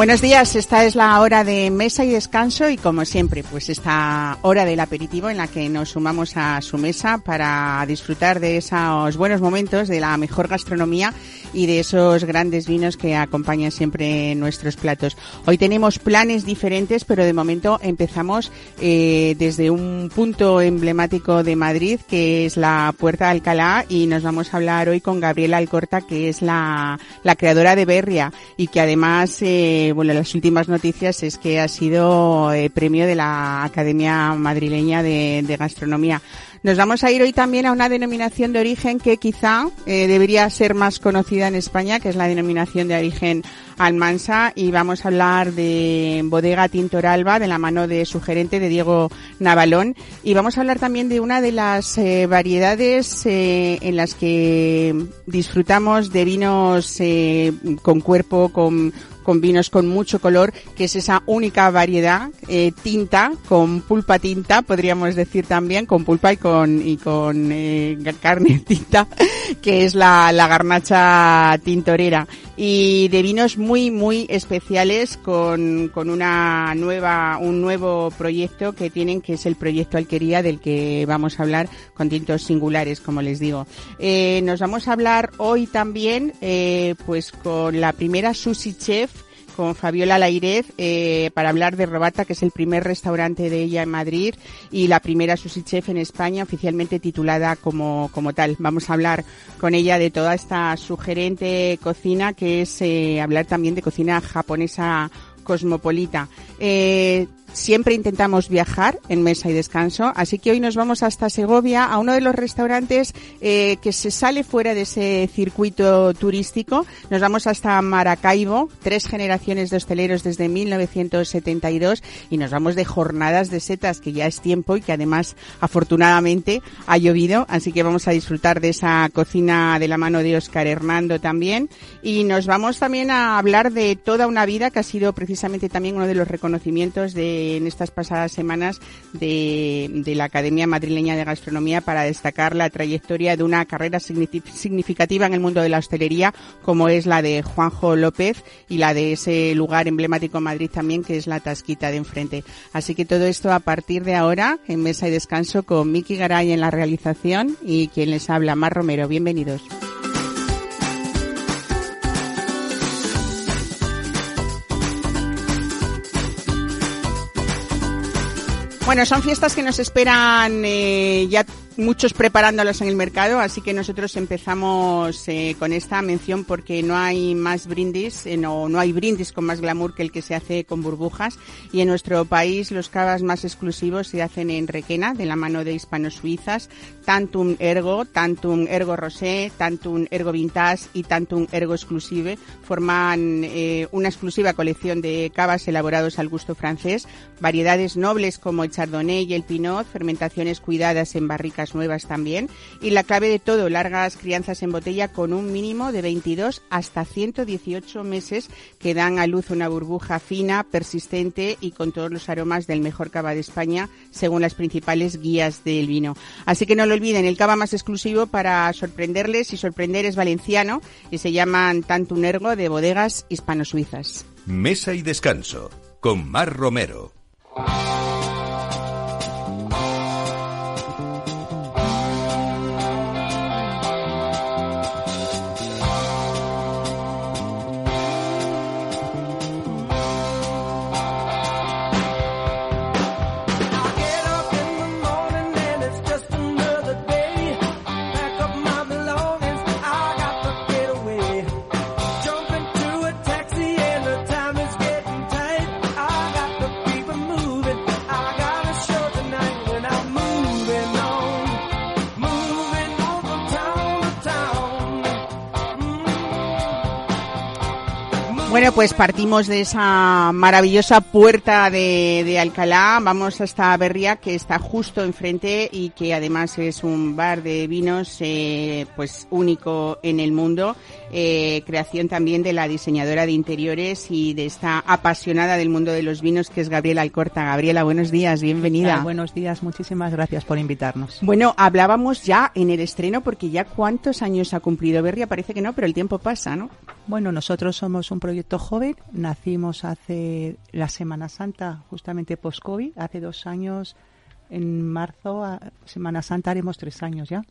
Buenos días, esta es la hora de mesa y descanso y como siempre, pues esta hora del aperitivo en la que nos sumamos a su mesa para disfrutar de esos buenos momentos de la mejor gastronomía y de esos grandes vinos que acompañan siempre nuestros platos. Hoy tenemos planes diferentes, pero de momento empezamos eh, desde un punto emblemático de Madrid, que es la Puerta de Alcalá, y nos vamos a hablar hoy con Gabriela Alcorta, que es la, la creadora de Berria y que además eh, bueno, las últimas noticias es que ha sido eh, premio de la Academia Madrileña de, Gastronomía. Nos vamos a ir hoy también a una denominación de origen que quizá eh, debería ser más conocida en España, que es la denominación de origen Almansa, y vamos a hablar de Bodega Tintoralba, de la mano de su gerente, de Diego Navalón, y vamos a hablar también de una de las eh, variedades en las que disfrutamos de vinos con cuerpo, con con vinos con mucho color, que es esa única variedad eh, tinta con pulpa tinta, podríamos decir también, con pulpa y con y con eh, carne tinta, que es la, la garnacha tintorera y de vinos muy muy especiales con, con una nueva un nuevo proyecto que tienen que es el proyecto Alquería del que vamos a hablar con tintos singulares como les digo. Eh, nos vamos a hablar hoy también eh, pues con la primera sushi chef con Fabiola Lairez eh, para hablar de Robata, que es el primer restaurante de ella en Madrid y la primera sushi chef en España oficialmente titulada como, como tal. Vamos a hablar con ella de toda esta sugerente cocina, que es eh, hablar también de cocina japonesa cosmopolita. Eh, Siempre intentamos viajar en mesa y descanso, así que hoy nos vamos hasta Segovia, a uno de los restaurantes eh, que se sale fuera de ese circuito turístico. Nos vamos hasta Maracaibo, tres generaciones de hosteleros desde 1972 y nos vamos de jornadas de setas, que ya es tiempo y que además afortunadamente ha llovido, así que vamos a disfrutar de esa cocina de la mano de Oscar Hernando también. Y nos vamos también a hablar de toda una vida que ha sido precisamente también uno de los reconocimientos de en estas pasadas semanas de, la Academia Madrileña de Gastronomía para destacar la trayectoria de una carrera significativa en el mundo de la hostelería, como es la de Juanjo López y la de ese lugar emblemático en Madrid también, que es la Tasquita de enfrente. Así que todo esto a partir de ahora, en Mesa y Descanso, con Miki Garay en la realización y quien les habla, Mar Romero. Bienvenidos. Bueno, son fiestas que nos esperan eh, ya muchos preparándolos en el mercado, así que nosotros empezamos eh, con esta mención porque no hay más brindis, eh, no, no hay brindis con más glamour que el que se hace con burbujas. Y en nuestro país los cavas más exclusivos se hacen en Requena, de la mano de hispano-suizas, Tantum Ergo, Tantum Ergo Rosé, Tantum Ergo Vintage y Tantum Ergo Exclusive. Forman eh, una exclusiva colección de cavas elaborados al gusto francés, variedades nobles como el Chardonnay y el Pinot, fermentaciones cuidadas en barricas nuevas también. Y la clave de todo, largas crianzas en botella con un mínimo de 22 hasta 118 meses que dan a luz una burbuja fina, persistente y con todos los aromas del mejor cava de España, según las principales guías del vino. Así que no lo olviden, el cava más exclusivo para sorprenderles y sorprender es valenciano y se llaman Tanto Ergo de bodegas hispano-suizas. Mesa y descanso con Mar Romero. Bueno, pues partimos de esa maravillosa puerta de, de, Alcalá, vamos hasta Berria, que está justo enfrente y que además es un bar de vinos eh, pues único en el mundo, eh, creación también de la diseñadora de interiores y de esta apasionada del mundo de los vinos, que es Gabriela Alcorta. Gabriela, buenos días, bienvenida. Buenos días, muchísimas gracias por invitarnos. Bueno, hablábamos ya en el estreno, porque ya cuántos años ha cumplido Berria, parece que no, pero el tiempo pasa, ¿no? Bueno, nosotros somos un proyecto joven. Nacimos hace la Semana Santa, justamente post-COVID, hace dos años. En marzo, a Semana Santa, haremos tres años ya.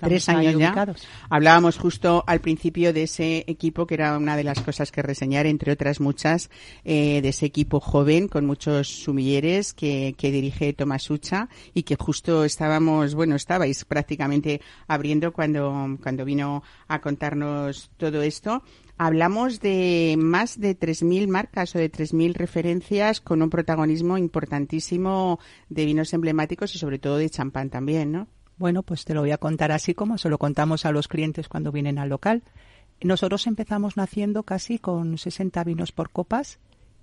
tres años ya. Hablábamos justo al principio de ese equipo, que era una de las cosas que reseñar, entre otras muchas, eh, de ese equipo joven con muchos sumilleres que, que dirige Tomás Ucha y que justo estábamos, bueno, estabais prácticamente abriendo cuando, cuando vino a contarnos todo esto hablamos de más de 3.000 marcas o de 3.000 referencias con un protagonismo importantísimo de vinos emblemáticos y sobre todo de champán también, ¿no? Bueno, pues te lo voy a contar así como se lo contamos a los clientes cuando vienen al local. Nosotros empezamos naciendo casi con 60 vinos por copas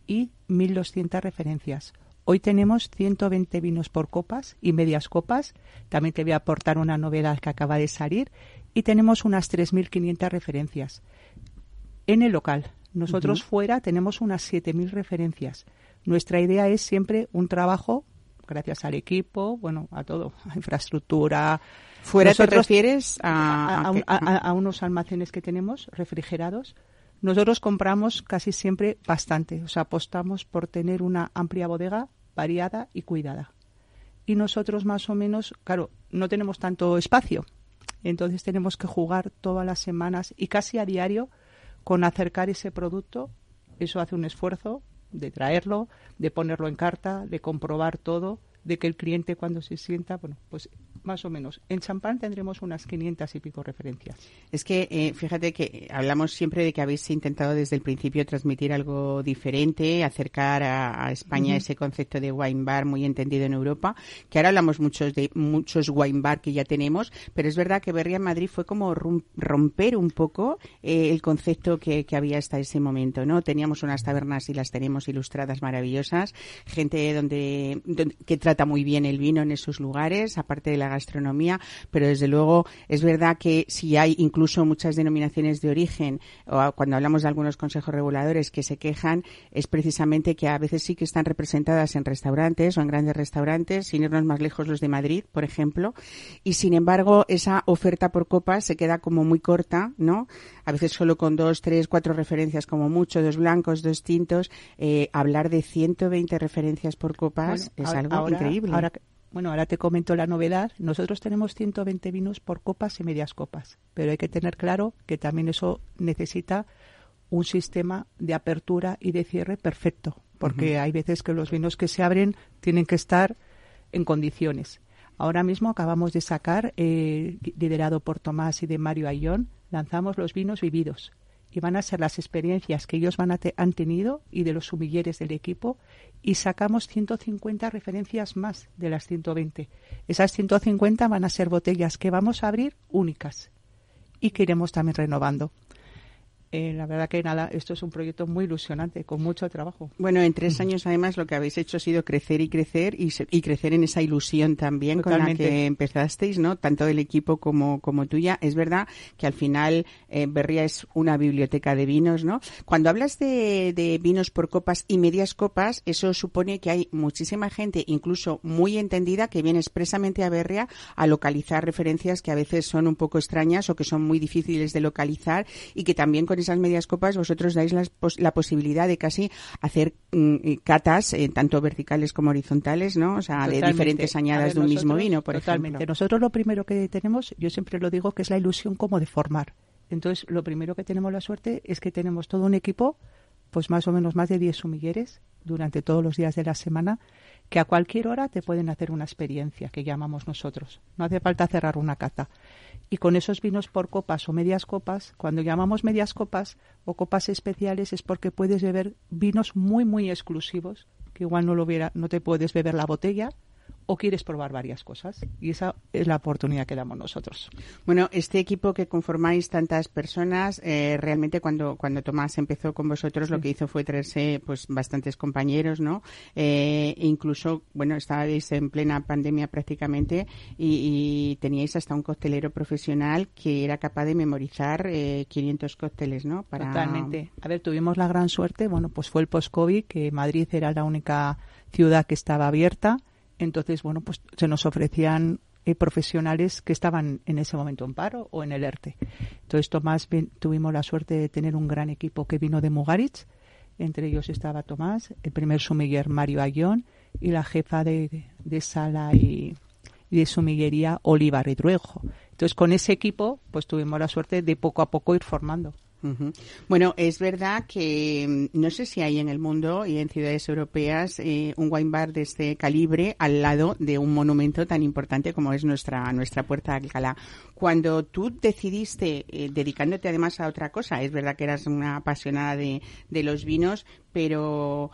y 1.200 referencias. Hoy tenemos 120 vinos por copas y medias copas. También te voy a aportar una novedad que acaba de salir. Y tenemos unas 3.500 referencias en el local. Nosotros fuera tenemos unas 7.000 referencias. Nuestra idea es siempre un trabajo, gracias al equipo, bueno, a todo, a infraestructura. ¿Fuera te refieres a, a, unos almacenes que tenemos refrigerados? Nosotros compramos casi siempre bastante, o sea, apostamos por tener una amplia bodega variada y cuidada. Y nosotros más o menos, claro, no tenemos tanto espacio, entonces tenemos que jugar todas las semanas y casi a diario con acercar ese producto, eso hace un esfuerzo de traerlo, de ponerlo en carta, de comprobar todo, de que el cliente cuando se sienta, bueno, pues más o menos. En champán tendremos unas 500 y pico referencias. Es que eh, fíjate que hablamos siempre de que habéis intentado desde el principio transmitir algo diferente, acercar a, España ese concepto de wine bar muy entendido en Europa, que ahora hablamos muchos de muchos wine bar que ya tenemos, pero es verdad que Berria en Madrid fue como romper un poco eh, el concepto que, había hasta ese momento, ¿no? Teníamos unas tabernas y las tenemos ilustradas maravillosas, gente donde, donde que trata muy bien el vino en esos lugares, aparte de la gastronomía, pero desde luego es verdad que si hay incluso muchas denominaciones de origen, o cuando hablamos de algunos consejos reguladores que se quejan, es precisamente que a veces sí que están representadas en restaurantes o en grandes restaurantes, sin irnos más lejos los de Madrid, por ejemplo, y sin embargo esa oferta por copas se queda como muy corta, ¿no? A veces solo con dos, tres, cuatro referencias como mucho, dos blancos, dos tintos, eh, hablar de 120 referencias por copas es algo increíble. Bueno, ahora te comento la novedad. Nosotros tenemos 120 vinos por copas y medias copas, pero hay que tener claro que también eso necesita un sistema de apertura y de cierre perfecto, porque hay veces que los vinos que se abren tienen que estar en condiciones. Ahora mismo acabamos de sacar, eh, liderado por Tomás y de Mario Ayón, lanzamos los vinos vividos y van a ser las experiencias que ellos van a han tenido y de los sumilleres del equipo y sacamos 150 referencias más de las 120. Esas 150 van a ser botellas que vamos a abrir únicas y que iremos también renovando. Eh, la verdad que nada, esto es un proyecto muy ilusionante, con mucho trabajo. Bueno, en tres años además lo que habéis hecho ha sido crecer y crecer y, y crecer en esa ilusión también con la que empezasteis, ¿no? Tanto el equipo como, como tuya. Es verdad que al final eh, Berria es una biblioteca de vinos, ¿no? Cuando hablas de, de vinos por copas y medias copas, eso supone que hay muchísima gente, incluso muy entendida, que viene expresamente a Berria a localizar referencias que a veces son un poco extrañas o que son muy difíciles de localizar y que también con esas medias copas vosotros dais la posibilidad de casi hacer mm, catas, eh, tanto verticales como horizontales, ¿no? O sea, de diferentes añadas de un mismo vino, por totalmente. Nosotros lo primero que tenemos, yo siempre lo digo, que es la ilusión como de formar. Entonces, lo primero que tenemos la suerte es que tenemos todo un equipo, pues más o menos más de 10 sumilleres durante todos los días de la semana, que a cualquier hora te pueden hacer una experiencia que llamamos nosotros. No hace falta cerrar una cata y con esos vinos por copas o medias copas, cuando llamamos medias copas o copas especiales es porque puedes beber vinos muy muy exclusivos, que igual no lo no te puedes beber la botella o quieres probar varias cosas. Y esa es la oportunidad que damos nosotros. Bueno, este equipo que conformáis tantas personas, eh, realmente cuando, cuando Tomás empezó con vosotros, lo que hizo fue traerse pues bastantes compañeros, ¿no? Eh, incluso, bueno, estabais en plena pandemia prácticamente y, teníais hasta un coctelero profesional que era capaz de memorizar eh, 500 cócteles, ¿no? Para... Totalmente. A ver, tuvimos la gran suerte, bueno, pues fue el post-COVID, que Madrid era la única ciudad que estaba abierta entonces, bueno, pues se nos ofrecían eh, profesionales que estaban en ese momento en paro o en el ERTE. Entonces, Tomás, tuvimos la suerte de tener un gran equipo que vino de Mugaritz. Entre ellos estaba Tomás, el primer sumiller Mario Ayón y la jefa de, sala y, de sumillería Oliva Redruejo. Entonces, con ese equipo, pues tuvimos la suerte de poco a poco ir formando. Bueno, es verdad que mm, no sé si hay en el mundo y en ciudades europeas eh, un wine bar de este calibre al lado de un monumento tan importante como es nuestra nuestra Puerta de Alcalá. Cuando tú decidiste, eh, dedicándote además a otra cosa, es verdad que eras una apasionada de, de los vinos, pero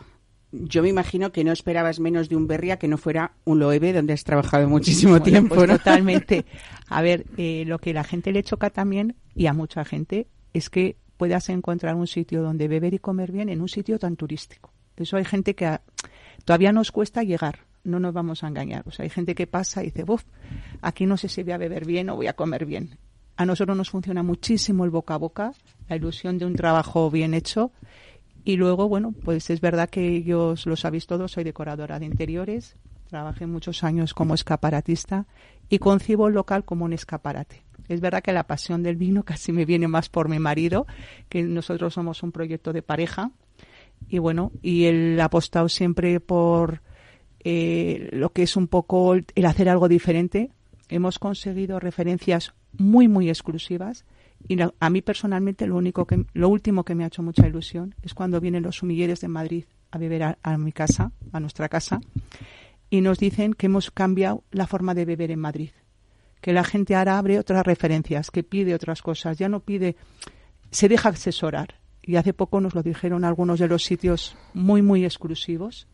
yo me imagino que no esperabas menos de un Berria que no fuera un Loewe donde has trabajado muchísimo tiempo. Pues totalmente. A ver, eh, lo que la gente le choca también, y a mucha gente, es que puedas encontrar un sitio donde beber y comer bien en un sitio tan turístico. Eso hay gente que todavía nos cuesta llegar, no nos vamos a engañar. O sea, hay gente que pasa y dice, Buf, aquí no sé si voy a beber bien o voy a comer bien. A nosotros nos funciona muchísimo el boca a boca, la ilusión de un trabajo bien hecho. Y luego, bueno, pues es verdad que yo lo sabéis todos, soy decoradora de interiores, trabajé muchos años como escaparatista y concibo el local como un escaparate. Es verdad que la pasión del vino casi me viene más por mi marido, que nosotros somos un proyecto de pareja. Y bueno, y él ha apostado siempre por eh, lo que es un poco el hacer algo diferente. Hemos conseguido referencias muy, muy exclusivas. Y a mí personalmente lo único que, lo último que me ha hecho mucha ilusión es cuando vienen los sumilleres de Madrid a beber a mi casa, a nuestra casa, y nos dicen que hemos cambiado la forma de beber en Madrid que la gente ahora abre otras referencias, que pide otras cosas, ya no pide, se deja asesorar. Y hace poco nos lo dijeron algunos de los sitios muy, muy exclusivos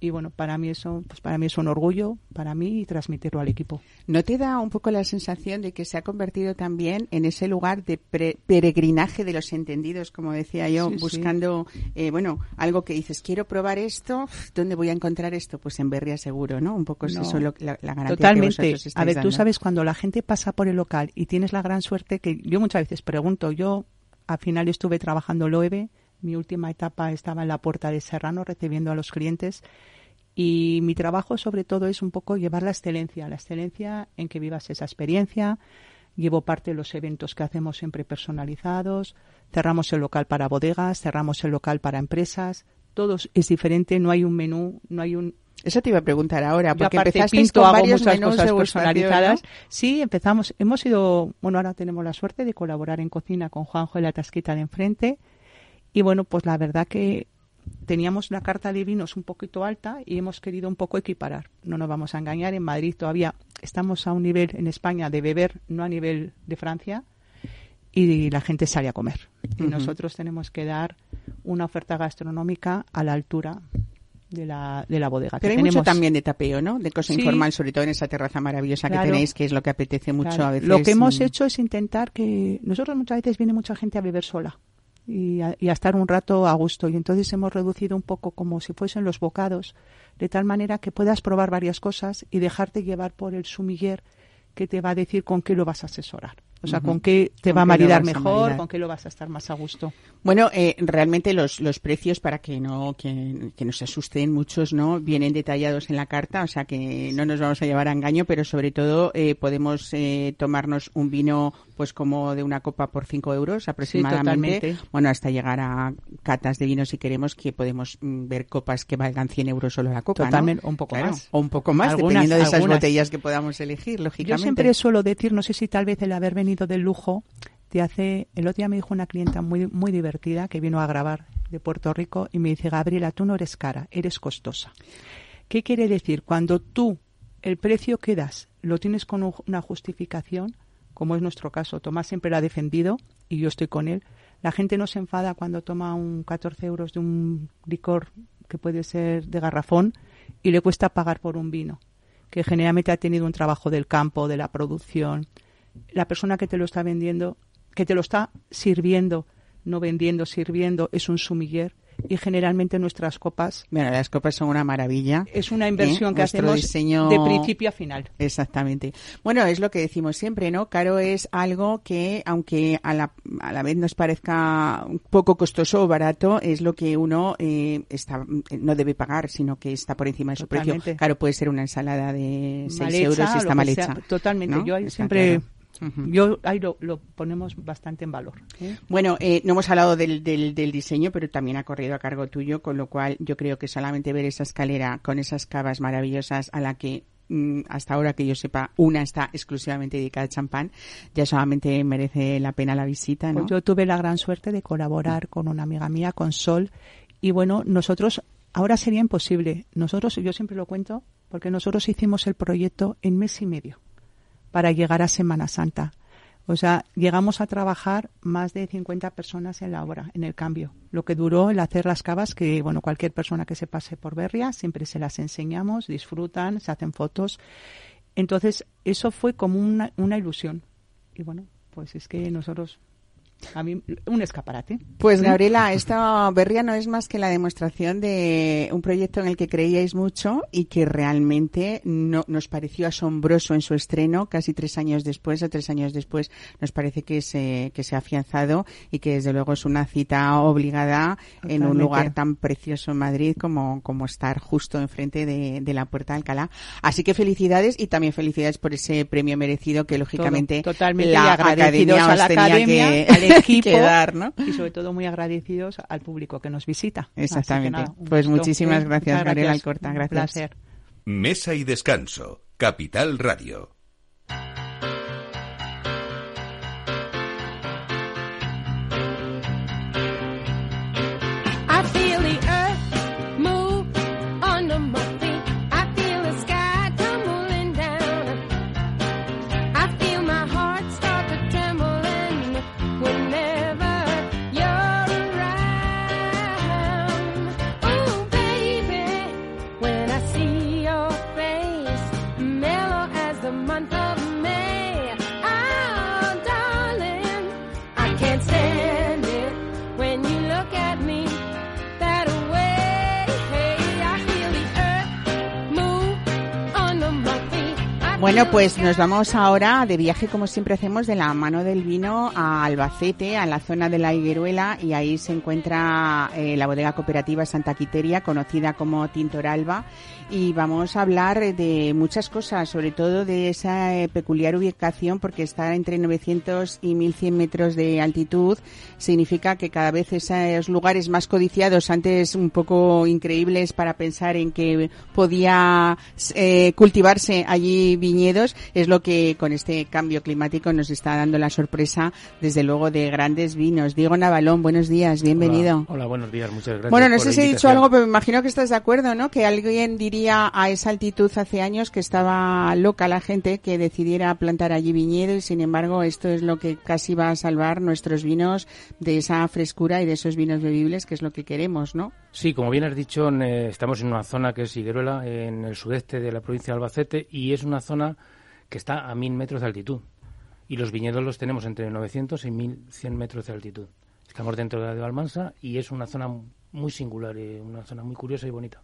y bueno, para mí eso, pues para mí es un orgullo, para mí y transmitirlo al equipo. ¿No te da un poco la sensación de que se ha convertido también en ese lugar de peregrinaje de los entendidos, como decía yo, buscando, eh, bueno, algo que dices, quiero probar esto, ¿dónde voy a encontrar esto? Pues en Berria seguro, ¿no? Un poco es eso la, garantía Totalmente. a ver, tú sabes cuando la gente pasa por el local y tienes la gran suerte que yo muchas veces pregunto, yo al final estuve trabajando Loewe mi última etapa estaba en la puerta de Serrano recibiendo a los clientes y mi trabajo sobre todo es un poco llevar la excelencia, la excelencia en que vivas esa experiencia. Llevo parte de los eventos que hacemos siempre personalizados, cerramos el local para bodegas, cerramos el local para empresas, todo es diferente, no hay un menú, no hay un eso te iba a preguntar ahora, porque empezaste con hago varios muchas cosas personalizadas. Sí, empezamos, hemos ido, bueno, ahora tenemos la suerte de colaborar en cocina con Juanjo de la Tasquita de enfrente y bueno, pues la verdad que teníamos la carta de vinos un poquito alta y hemos querido un poco equiparar. No nos vamos a engañar, en Madrid todavía estamos a un nivel en España de beber, no a nivel de Francia, y la gente sale a comer. Y nosotros tenemos que dar una oferta gastronómica a la altura de la, de la bodega. Pero hay mucho también de tapeo, ¿no? De cosa informal, sobre todo en esa terraza maravillosa que tenéis, que es lo que apetece mucho a veces. Lo que hemos hecho es intentar que nosotros muchas veces viene mucha gente a beber sola y a, estar un rato a gusto. Y entonces hemos reducido un poco como si fuesen los bocados, de tal manera que puedas probar varias cosas y dejarte llevar por el sumiller que te va a decir con qué lo vas a asesorar. O sea, con qué te va a maridar mejor, con qué lo vas a estar más a gusto. Bueno, eh, realmente los, los precios, para que no que, que no se asusten muchos, ¿no? Vienen detallados en la carta, o sea que no nos vamos a llevar a engaño, pero sobre todo eh, podemos eh, tomarnos un vino pues como de una copa por 5 euros aproximadamente. bueno, hasta llegar a catas de vino si queremos, que podemos mm, ver copas que valgan 100 euros solo la copa, Totalmente, un poco más. O un poco más, dependiendo de esas botellas que podamos elegir, lógicamente. Yo siempre suelo decir, no sé si tal vez el haber venido del lujo te hace... El otro día me dijo una clienta muy, muy divertida que vino a grabar de Puerto Rico y me dice, Gabriela, tú no eres cara, eres costosa. ¿Qué quiere decir? Cuando tú el precio que das lo tienes con una justificación, como es nuestro caso, Tomás siempre lo ha defendido y yo estoy con él, la gente no se enfada cuando toma un 14 euros de un licor que puede ser de garrafón y le cuesta pagar por un vino. que generalmente ha tenido un trabajo del campo, de la producción. La persona que te lo está vendiendo, que te lo está sirviendo, no vendiendo, sirviendo, es un sumiller y generalmente nuestras copas. Bueno, las copas son una maravilla. Es una inversión ¿eh? que hacemos de principio a final. Exactamente. Bueno, es lo que decimos siempre, ¿no? Caro es algo que, aunque a la, a la vez nos parezca un poco costoso o barato, es lo que uno eh, está, no debe pagar, sino que está por encima de su precio. Caro puede ser una ensalada de 6 euros y está mal hecha. Totalmente. Yo siempre. Yo ahí lo, ponemos bastante en valor. ¿eh? Bueno, eh, no hemos hablado del, del, diseño, pero también ha corrido a cargo tuyo, con lo cual yo creo que solamente ver esa escalera con esas cavas maravillosas a la que mm, hasta ahora que yo sepa, una está exclusivamente dedicada a champán, ya solamente merece la pena la visita, ¿no? Pues yo tuve la gran suerte de colaborar con una amiga mía, con Sol, y bueno, nosotros, ahora sería imposible. Nosotros, yo siempre lo cuento, porque nosotros hicimos el proyecto en mes y medio para llegar a Semana Santa. O sea, llegamos a trabajar más de 50 personas en la obra, en el cambio. Lo que duró el hacer las cavas, que bueno, cualquier persona que se pase por Berria, siempre se las enseñamos, disfrutan, se hacen fotos. Entonces, eso fue como una, una ilusión. Y bueno, pues es que nosotros a mí un escaparate. Pues Gabriela, esta berria no es más que la demostración de un proyecto en el que creíais mucho y que realmente no, nos pareció asombroso en su estreno, casi tres años después o tres años después nos parece que se, que se ha afianzado y que desde luego es una cita obligada en un lugar tan precioso en Madrid como, como estar justo enfrente de, de la Puerta de Alcalá. Así que felicidades y también felicidades por ese premio merecido que lógicamente totalmente la academia, a la academia, equipo y sobre todo muy agradecidos al público que nos visita. Exactamente. pues muchísimas gracias, Gabriela Alcorta. Gracias. Un placer. Mesa y descanso. Capital Radio. Bueno, pues nos vamos ahora de viaje, como siempre hacemos, de la mano del vino a Albacete, a la zona de la Higueruela, y ahí se encuentra eh, la bodega cooperativa Santa Quiteria, conocida como Tintoralba, y vamos a hablar de muchas cosas, sobre todo de esa eh, peculiar ubicación, porque está entre 900 y 1100 metros de altitud, significa que cada vez esos lugares más codiciados, antes un poco increíbles para pensar en que podía eh, cultivarse allí viñedos, es lo que con este cambio climático nos está dando la sorpresa, desde luego, de grandes vinos. Diego Navalón, buenos días, bienvenido. Hola, buenos días, muchas gracias. Bueno, no sé si he dicho algo, pero me imagino que estás de acuerdo, ¿no? Que alguien diría a esa altitud hace años que estaba loca la gente que decidiera plantar allí viñedo y sin embargo esto es lo que casi va a salvar nuestros vinos de esa frescura y de esos vinos bebibles que es lo que queremos, ¿no? Sí, como bien has dicho, estamos en una zona que es Higueruela, en el sudeste de la provincia de Albacete y es una zona que está a mil metros de altitud y los viñedos los tenemos entre 900 y 1100 metros de altitud. Estamos dentro de la de Almansa y es una zona muy singular, y una zona muy curiosa y bonita.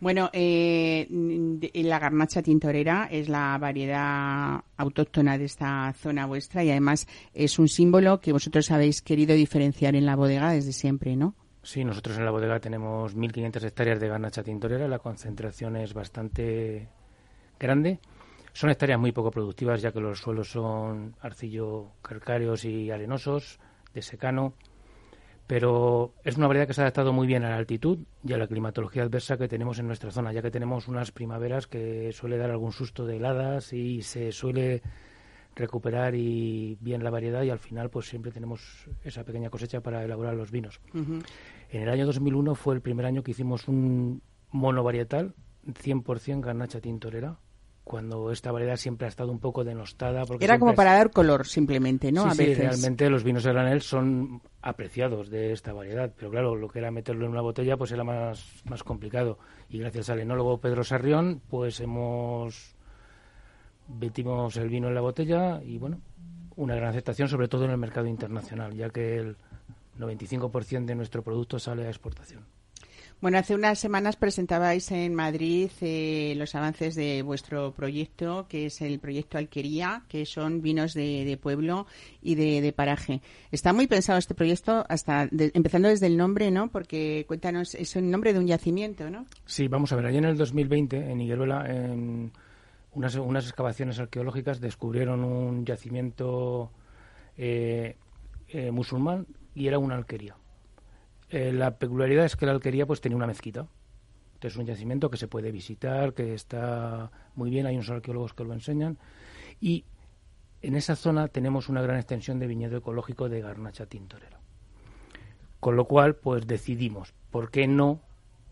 Bueno, eh, la garnacha tintorera es la variedad autóctona de esta zona vuestra y además es un símbolo que vosotros habéis querido diferenciar en la bodega desde siempre, ¿no? Sí, nosotros en la bodega tenemos 1.500 hectáreas de garnacha tintorera, la concentración es bastante grande. Son hectáreas muy poco productivas ya que los suelos son arcillo calcáreos y arenosos, de secano pero es una variedad que se ha adaptado muy bien a la altitud y a la climatología adversa que tenemos en nuestra zona, ya que tenemos unas primaveras que suele dar algún susto de heladas y se suele recuperar y bien la variedad y al final pues siempre tenemos esa pequeña cosecha para elaborar los vinos. En el año 2001 fue el primer año que hicimos un mono varietal 100% garnacha tintorera cuando esta variedad siempre ha estado un poco denostada. Porque Era como para dar color simplemente, ¿no? Sí, a realmente los vinos de granel son apreciados de esta variedad, pero claro, lo que era meterlo en una botella pues era más, más complicado. Y gracias al enólogo Pedro Sarrión pues hemos metimos el vino en la botella y bueno, una gran aceptación sobre todo en el mercado internacional, ya que el 95% de nuestro producto sale a exportación. Bueno, hace unas semanas presentabais en Madrid eh, los avances de vuestro proyecto, que es el proyecto Alquería, que son vinos de, pueblo y de, paraje. Está muy pensado este proyecto, hasta empezando desde el nombre, ¿no? Porque cuéntanos, es el nombre de un yacimiento, ¿no? Sí, vamos a ver, allí en el 2020, en Higueruela, en unas, excavaciones arqueológicas descubrieron un yacimiento eh, eh, musulmán y era una alquería. Eh, la peculiaridad es que la alquería pues tenía una mezquita. es un yacimiento que se puede visitar, que está muy bien, hay unos arqueólogos que lo enseñan. Y en esa zona tenemos una gran extensión de viñedo ecológico de garnacha tintorera. Con lo cual, pues decidimos, ¿por qué no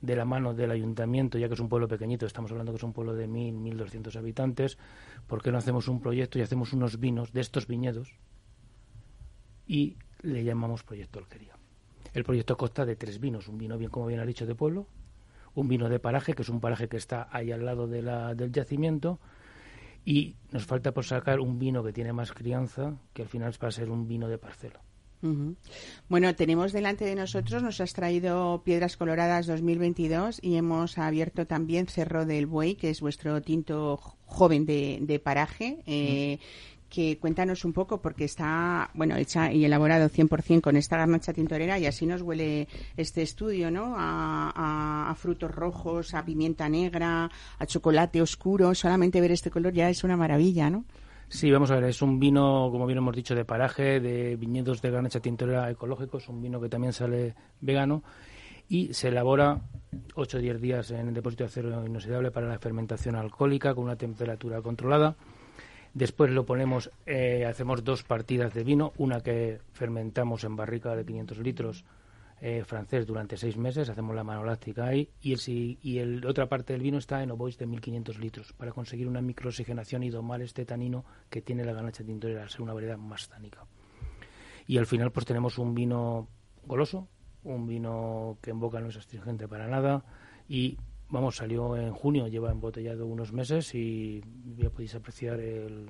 de la mano del ayuntamiento, ya que es un pueblo pequeñito, estamos hablando que es un pueblo de 1.000, 1.200 habitantes, ¿por qué no hacemos un proyecto y hacemos unos vinos de estos viñedos y le llamamos Proyecto Alquería? El proyecto consta de tres vinos, un vino bien, como bien ha dicho, de pueblo, un vino de paraje, que es un paraje que está ahí al lado de la, del yacimiento, y nos falta por sacar un vino que tiene más crianza, que al final va a ser un vino de parcela. Bueno, tenemos delante de nosotros, nos has traído Piedras Coloradas 2022 y hemos abierto también Cerro del Buey, que es vuestro tinto joven de, paraje. Eh, que cuéntanos un poco, porque está, bueno, hecha y elaborado 100% con esta garnacha tintorera y así nos huele este estudio, ¿no? A, frutos rojos, a pimienta negra, a chocolate oscuro. Solamente ver este color ya es una maravilla, ¿no? Sí, vamos a ver, es un vino, como bien hemos dicho, de paraje, de viñedos de garnacha tintorera ecológicos, un vino que también sale vegano y se elabora 8 o 10 días en el depósito de acero inoxidable para la fermentación alcohólica con una temperatura controlada. Después lo ponemos, eh, hacemos dos partidas de vino, una que fermentamos en barrica de 500 litros eh, francés durante seis meses, hacemos la manoláctica ahí, y, el, y el, otra parte del vino está en ovois de 1500 litros, para conseguir una microoxigenación y domar este tanino que tiene la ganacha tintorera, al ser una variedad más tánica. Y al final pues tenemos un vino goloso, un vino que en boca no es astringente para nada, y vamos, salió en junio, lleva embotellado unos meses y ya podéis apreciar el,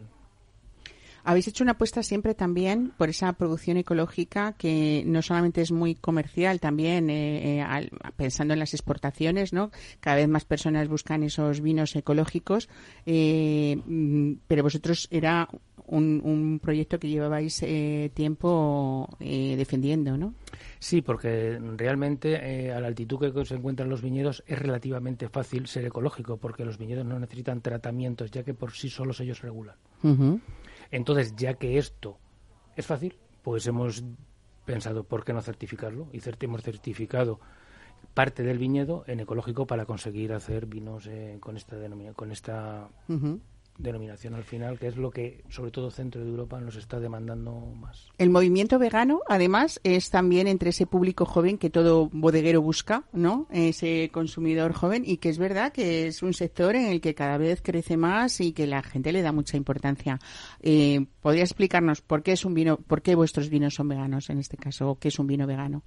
habéis hecho una apuesta siempre también por esa producción ecológica que no solamente es muy comercial, también eh, eh, pensando en las exportaciones, ¿no? Cada vez más personas buscan esos vinos ecológicos, eh, mm, pero vosotros era un, proyecto que llevabais tiempo defendiendo, ¿no? Sí, porque realmente a la altitud que se encuentran los viñedos es relativamente fácil ser ecológico, porque los viñedos no necesitan tratamientos, ya que por sí solos ellos regulan. Entonces, ya que esto es fácil, pues hemos pensado por qué no certificarlo y hemos certificado parte del viñedo en ecológico para conseguir hacer vinos eh, con esta denominación, con esta denominación al final, que es lo que sobre todo centro de Europa nos está demandando más. El movimiento vegano, además, es también entre ese público joven que todo bodeguero busca, ¿no? Ese consumidor joven y que es verdad que es un sector en el que cada vez crece más y que la gente le da mucha importancia. Eh, ¿Podría explicarnos por qué es un vino, por qué vuestros vinos son veganos en este caso, o qué es un vino vegano?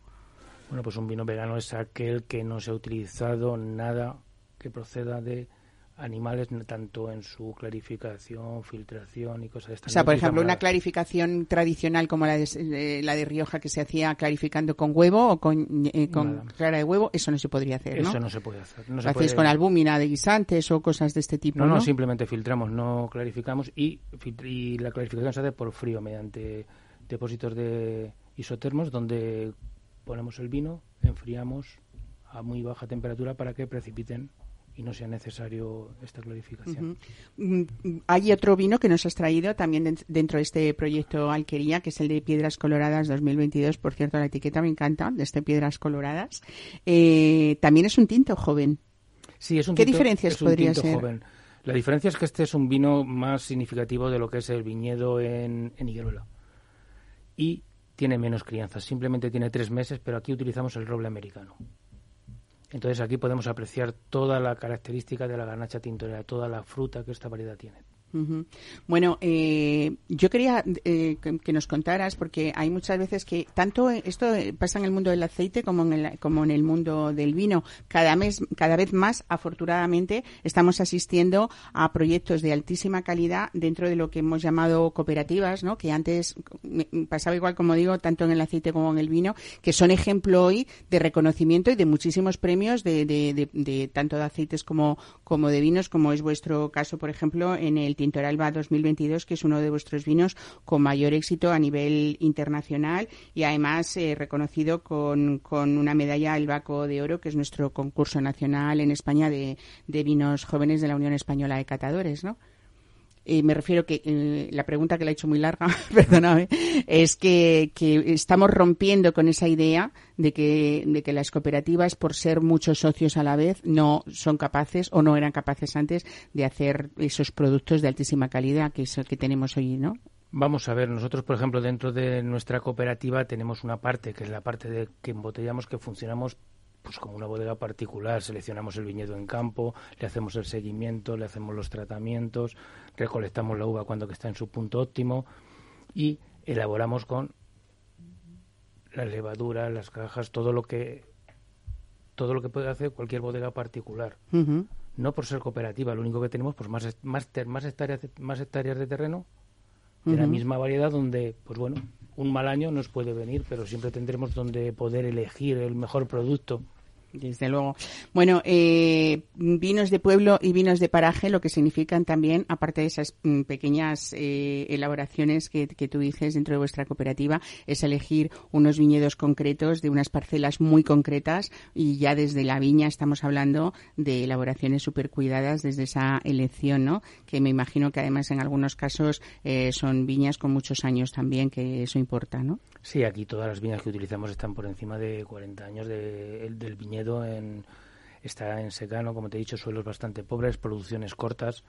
Bueno, pues un vino vegano es aquel que no se ha utilizado nada que proceda de animales tanto en su clarificación, filtración y cosas de estas. O sea, por ejemplo, una clarificación tradicional como la de, eh, la de Rioja que se hacía clarificando con huevo o con, eh, con clara de huevo, eso no se podría hacer, ¿no? Eso no se puede hacer. No ¿Lo hacéis con albúmina de guisantes o cosas de este tipo, no, no? simplemente filtramos, no clarificamos y, y la clarificación se hace por frío mediante depósitos de isotermos donde ponemos el vino, enfriamos a muy baja temperatura para que precipiten y no sea necesario esta clarificación. Mm, hay otro vino que nos has traído también dentro de este proyecto Alquería, que es el de Piedras Coloradas 2022. Por cierto, la etiqueta me encanta, de este Piedras Coloradas. Eh, también es un tinto joven. Sí, es un ¿Qué diferencias podría ser? Joven. La diferencia es que este es un vino más significativo de lo que es el viñedo en, en Higueruela. Y tiene menos crianza, simplemente tiene tres meses, pero aquí utilizamos el roble americano. Entonces aquí podemos apreciar toda la característica de la garnacha tintorera, toda la fruta que esta variedad tiene. Bueno, eh, yo quería eh, que, nos contaras, porque hay muchas veces que tanto esto pasa en el mundo del aceite como en el, como en el mundo del vino. Cada, mes, cada vez más, afortunadamente, estamos asistiendo a proyectos de altísima calidad dentro de lo que hemos llamado cooperativas, ¿no? que antes pasaba igual, como digo, tanto en el aceite como en el vino, que son ejemplo hoy de reconocimiento y de muchísimos premios de, de, de, tanto de aceites como, como de vinos, como es vuestro caso, por ejemplo, en el Tintoralba 2022, que es uno de vuestros vinos con mayor éxito a nivel internacional y además eh, reconocido con, con, una medalla El Baco de Oro, que es nuestro concurso nacional en España de, de vinos jóvenes de la Unión Española de Catadores, ¿no? Y me refiero que eh, la pregunta que le he hecho muy larga, perdóname, es que, que, estamos rompiendo con esa idea de que, de que las cooperativas, por ser muchos socios a la vez, no son capaces o no eran capaces antes de hacer esos productos de altísima calidad que es que tenemos hoy, ¿no? Vamos a ver, nosotros, por ejemplo, dentro de nuestra cooperativa tenemos una parte, que es la parte de que embotellamos, que funcionamos pues como una bodega particular, seleccionamos el viñedo en campo, le hacemos el seguimiento, le hacemos los tratamientos, recolectamos la uva cuando está en su punto óptimo y elaboramos con las levaduras, las cajas, todo lo que todo lo que puede hacer cualquier bodega particular. No por ser cooperativa, lo único que tenemos pues más más, más hectáreas más hectáreas de terreno de la misma variedad donde pues bueno, un mal año nos puede venir, pero siempre tendremos donde poder elegir el mejor producto desde luego. Bueno, eh, vinos de pueblo y vinos de paraje, lo que significan también, aparte de esas mm, pequeñas eh, elaboraciones que, tú dices dentro de vuestra cooperativa, es elegir unos viñedos concretos de unas parcelas muy concretas y ya desde la viña estamos hablando de elaboraciones súper cuidadas desde esa elección, ¿no? Que me imagino que además en algunos casos eh, son viñas con muchos años también, que eso importa, ¿no? Sí, aquí todas las viñas que utilizamos están por encima de 40 años del viñedo. En, está en secano, como te he dicho, suelos bastante pobres, producciones cortas.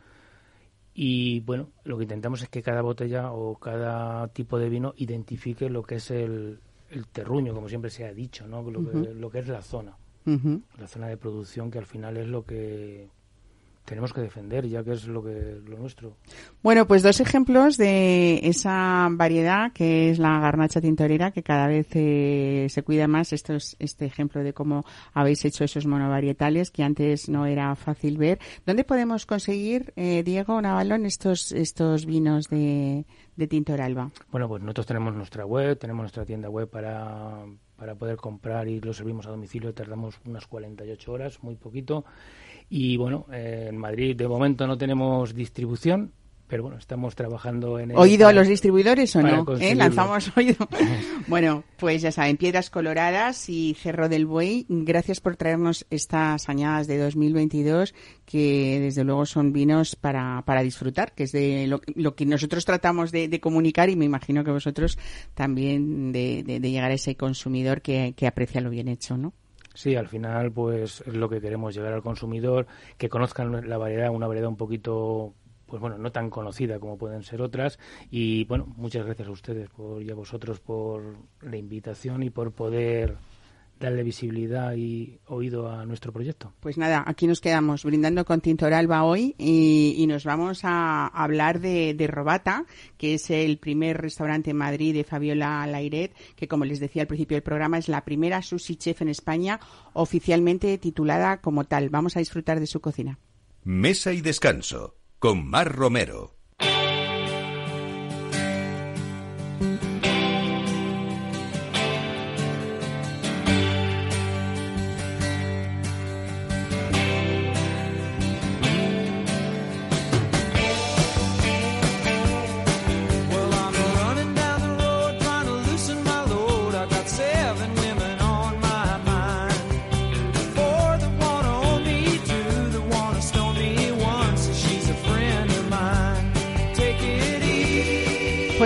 Y bueno, lo que intentamos es que cada botella o cada tipo de vino identifique lo que es el, terruño, como siempre se ha dicho, ¿no? lo, que, es la zona. La zona de producción, que al final es lo que tenemos que defender, ya que es lo que lo nuestro. Bueno, pues dos ejemplos de esa variedad que es la garnacha tintorera, que cada vez eh, se cuida más. Esto es este ejemplo de cómo habéis hecho esos monovarietales que antes no era fácil ver. ¿Dónde podemos conseguir, eh, Diego Navalón, estos estos vinos de, de Tintoralba? Bueno, pues nosotros tenemos nuestra web, tenemos nuestra tienda web para para poder comprar y lo servimos a domicilio tardamos unas 48 horas, muy poquito. Y bueno, eh, en Madrid de momento no tenemos distribución, pero bueno, estamos trabajando en... ¿Oído a los distribuidores o no? ¿Eh? Lanzamos oído. bueno, pues ya saben, Piedras Coloradas y Cerro del Buey, gracias por traernos estas añadas de 2022 que desde luego son vinos para, para disfrutar, que es de lo, que nosotros tratamos de, comunicar y me imagino que vosotros también de, de, de llegar a ese consumidor que, que aprecia lo bien hecho, ¿no? Sí, al final pues es lo que queremos llegar al consumidor, que conozcan la variedad, una variedad un poquito pues bueno, no tan conocida como pueden ser otras. Y bueno, muchas gracias a ustedes por, y a vosotros por la invitación y por poder darle visibilidad y oído a nuestro proyecto. Pues nada, aquí nos quedamos brindando con Tintoralba hoy y, nos vamos a hablar de, de, Robata, que es el primer restaurante en Madrid de Fabiola Lairet, que como les decía al principio del programa es la primera sushi chef en España oficialmente titulada como tal. Vamos a disfrutar de su cocina. Mesa y descanso con Mar Romero.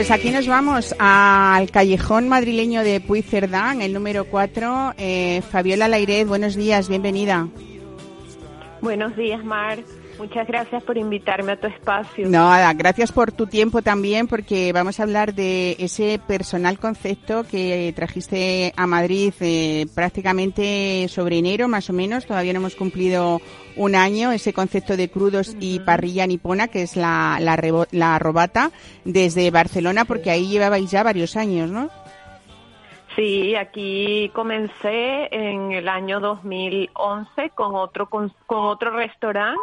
Pues aquí nos vamos al callejón madrileño de Puigcerdán, el número 4. Eh, Fabiola Lairet, buenos días, bienvenida. Buenos días, Mar. Muchas gracias por invitarme a tu espacio. No, gracias por tu tiempo también, porque vamos a hablar de ese personal concepto que trajiste a Madrid eh, prácticamente sobre enero, más o menos. Todavía no hemos cumplido un año, ese concepto de crudos y parrilla nipona, que es la, la, la robata, desde Barcelona, porque ahí llevabais ya varios años, ¿no? Sí, aquí comencé en el año 2011 con otro con, otro restaurante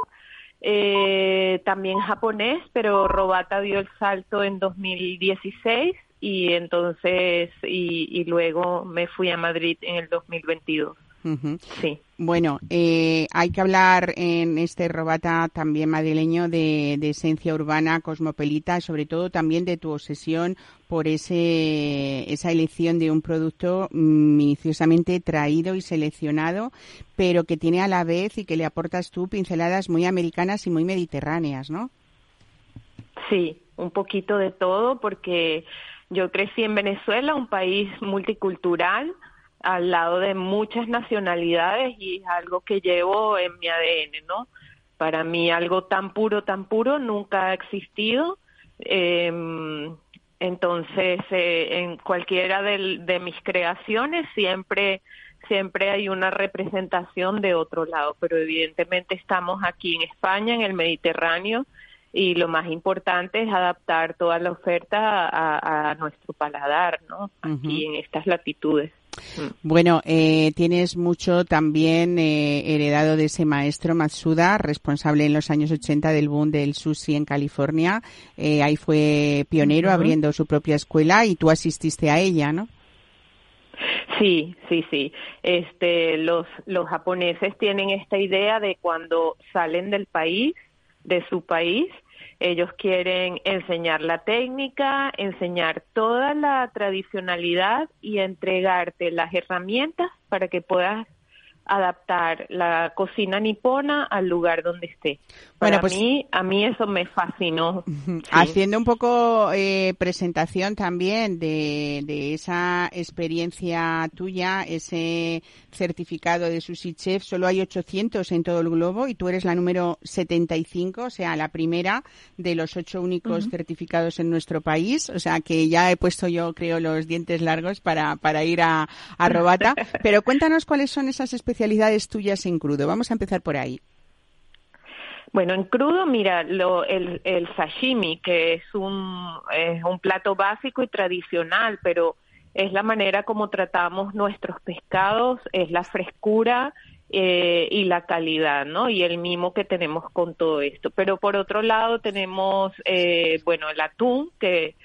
eh, también japonés, pero Robata dio el salto en 2016 y entonces y, y luego me fui a Madrid en el 2022. Sí. Bueno, eh, hay que hablar en este Robata también madrileño de, esencia urbana, cosmopolita, sobre todo también de tu obsesión por ese, esa elección de un producto minuciosamente traído y seleccionado, pero que tiene a la vez y que le aportas tú pinceladas muy americanas y muy mediterráneas, ¿no? Sí, un poquito de todo, porque yo crecí en Venezuela, un país multicultural, al lado de muchas nacionalidades y es algo que llevo en mi ADN, ¿no? Para mí algo tan puro, tan puro nunca ha existido. Eh, entonces, eh, en cualquiera de, de mis creaciones siempre siempre hay una representación de otro lado, pero evidentemente estamos aquí en España, en el Mediterráneo, y lo más importante es adaptar toda la oferta a, nuestro paladar, ¿no? Aquí en estas latitudes. Mm. Bueno, eh, tienes mucho también eh, heredado de ese maestro Matsuda, responsable en los años 80 del boom del sushi en California. Eh, ahí fue pionero abriendo su propia escuela y tú asististe a ella, ¿no? Sí, sí, sí. Este, los, los japoneses tienen esta idea de cuando salen del país, de su país, ellos quieren enseñar la técnica, enseñar toda la tradicionalidad y entregarte las herramientas para que puedas adaptar la cocina nipona al lugar donde esté. Para pues, mí, a mí eso me fascinó. Haciendo un poco eh, presentación también de, de, esa experiencia tuya, ese certificado de Sushi Chef, solo hay 800 en todo el globo y tú eres la número 75, o sea, la primera de los ocho únicos certificados en nuestro país. O sea, que ya he puesto yo, creo, los dientes largos para, para ir a, a Robata. Pero cuéntanos cuáles son esas especialidades especialidades tuyas en crudo? Vamos a empezar por ahí. Bueno, en crudo, mira, lo, el, el sashimi, que es un, un plato básico y tradicional, pero es la manera como tratamos nuestros pescados, es la frescura eh, y la calidad, ¿no? Y el mimo que tenemos con todo esto. Pero por otro lado tenemos, eh, bueno, el atún, que,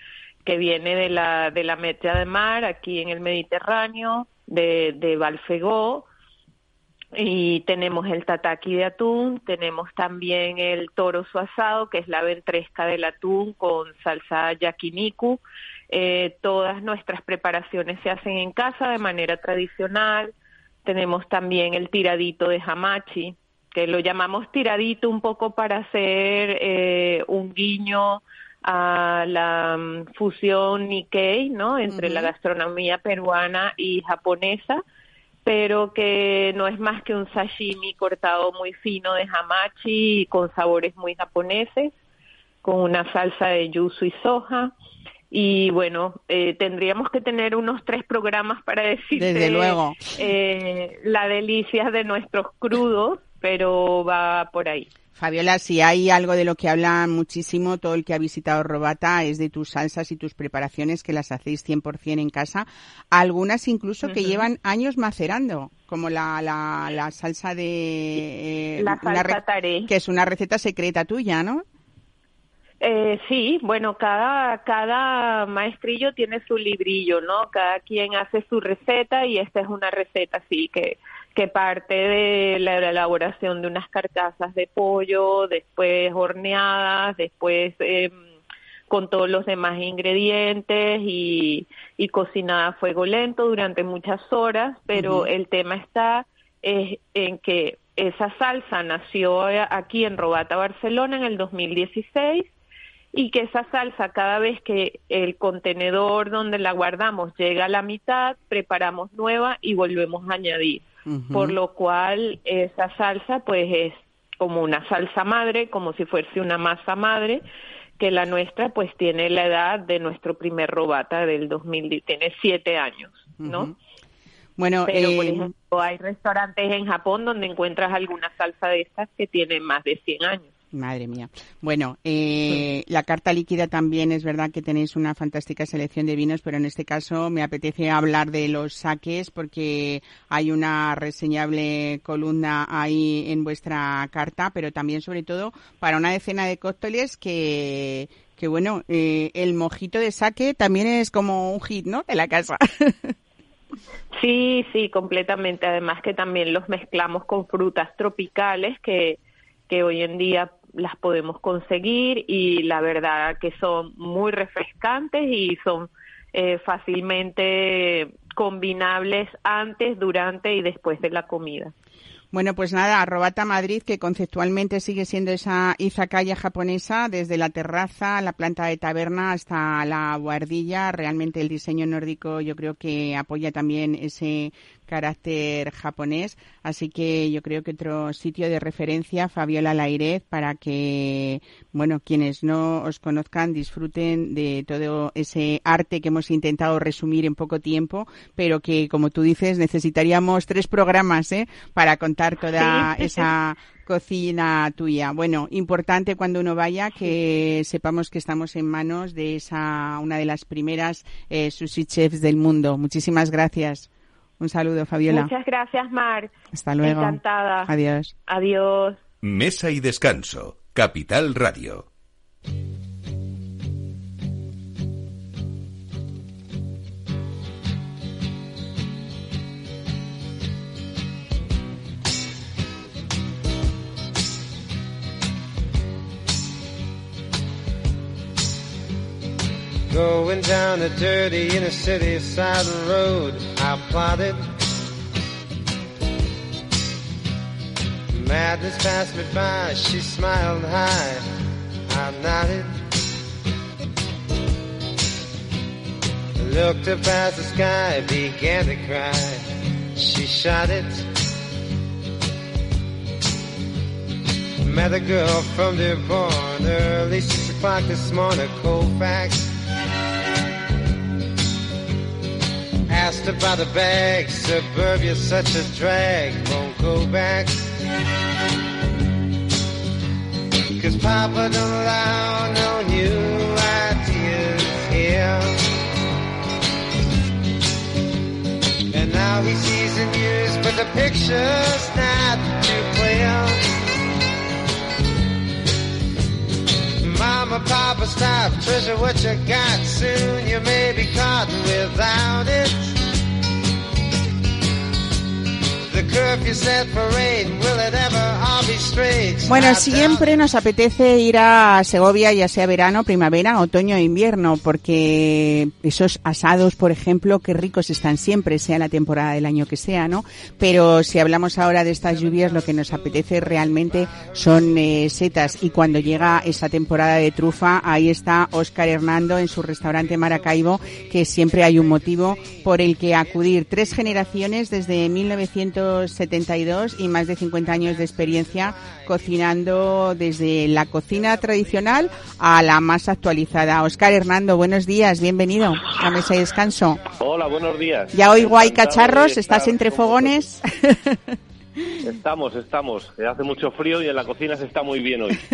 que viene de la, de la mecha de mar aquí en el Mediterráneo, de, de Balfegó, y tenemos el tataki de atún, tenemos también el toro su asado, que es la ventresca del atún con salsa yakiniku. Eh, todas nuestras preparaciones se hacen en casa de manera tradicional. Tenemos también el tiradito de hamachi, que lo llamamos tiradito un poco para hacer eh, un guiño a la mm, fusión Nikkei, ¿no? Entre la gastronomía peruana y japonesa pero que no es más que un sashimi cortado muy fino de hamachi con sabores muy japoneses, con una salsa de yuzu y soja. Y bueno, eh, tendríamos que tener unos tres programas para decir Desde luego. Eh, la delicia de nuestros crudos, pero va por ahí. Fabiola, si hay algo de lo que habla muchísimo todo el que ha visitado Robata es de tus salsas y tus preparaciones que las hacéis 100% en casa, algunas incluso que llevan años macerando, como la, la, la salsa de... Eh, la salsa que es una receta secreta tuya, ¿no? Eh, sí, bueno, cada, cada maestrillo tiene su librillo, ¿no? Cada quien hace su receta y esta es una receta, sí, que que parte de la elaboración de unas carcasas de pollo, después horneadas, después eh, con todos los demás ingredientes y, y cocinada a fuego lento durante muchas horas, pero el tema está es en que esa salsa nació aquí en Robata, Barcelona en el 2016 y que esa salsa cada vez que el contenedor donde la guardamos llega a la mitad, preparamos nueva y volvemos a añadir por lo cual esa salsa pues es como una salsa madre, como si fuese una masa madre, que la nuestra pues tiene la edad de nuestro primer robata del 2000, tiene siete años, ¿no? Bueno, Pero, por ejemplo, hay restaurantes en Japón donde encuentras alguna salsa de estas que tiene más de 100 años. Madre mía. Bueno, eh, la carta líquida también es verdad que tenéis una fantástica selección de vinos, pero en este caso me apetece hablar de los saques porque hay una reseñable columna ahí en vuestra carta, pero también sobre todo para una decena de cócteles que, que bueno, eh, el mojito de saque también es como un hit, ¿no? De la casa. Sí, sí, completamente. Además que también los mezclamos con frutas tropicales que, que hoy en día las podemos conseguir y la verdad que son muy refrescantes y son eh, fácilmente combinables antes, durante y después de la comida. Bueno, pues nada, Robata Madrid, que conceptualmente sigue siendo esa izakaya japonesa, desde la terraza, la planta de taberna hasta la guardilla. Realmente el diseño nórdico yo creo que apoya también ese carácter japonés, así que yo creo que otro sitio de referencia, Fabiola Lairez, para que, bueno, quienes no os conozcan disfruten de todo ese arte que hemos intentado resumir en poco tiempo, pero que, como tú dices, necesitaríamos tres programas, ¿eh? Para contar toda esa cocina tuya. Bueno, importante cuando uno vaya que sepamos que estamos en manos de esa una de las primeras eh, sushi chefs del mundo. Muchísimas gracias. Un saludo, Fabiola. Muchas gracias, Mar. Hasta luego. Encantada. Adiós. Adiós. Mesa y descanso. Capital Radio. Going down a dirty inner city side road, I plotted. Madness passed me by, she smiled high, I nodded. Looked up at the sky, began to cry, she shot it. Met a girl from Dearborn, early six o'clock this morning, Colfax. Asked about the bag, suburbia's such a drag, won't go back. Cause Papa don't allow no new ideas here. And now he sees the news, but the picture's not too clear. Mama, Papa, stop, treasure what you got. Soon you may be caught without it. Bueno, siempre nos apetece ir a Segovia, ya sea verano, primavera, otoño e invierno, porque esos asados, por ejemplo, qué ricos están siempre, sea la temporada del año que sea, ¿no? Pero si hablamos ahora de estas lluvias, lo que nos apetece realmente son eh, setas. Y cuando llega esa temporada de trufa, ahí está Óscar Hernando en su restaurante Maracaibo, que siempre hay un motivo por el que acudir. Tres generaciones desde 1972 y más de 50 años de experiencia cocinando desde la cocina tradicional a la más actualizada. Óscar Hernando, buenos días, bienvenido a Mesa y Descanso. Hola, buenos días. Ya oigo hay cacharros, estás entre fogones. Estamos, estamos. Hace mucho frío y en la cocina se está muy bien hoy.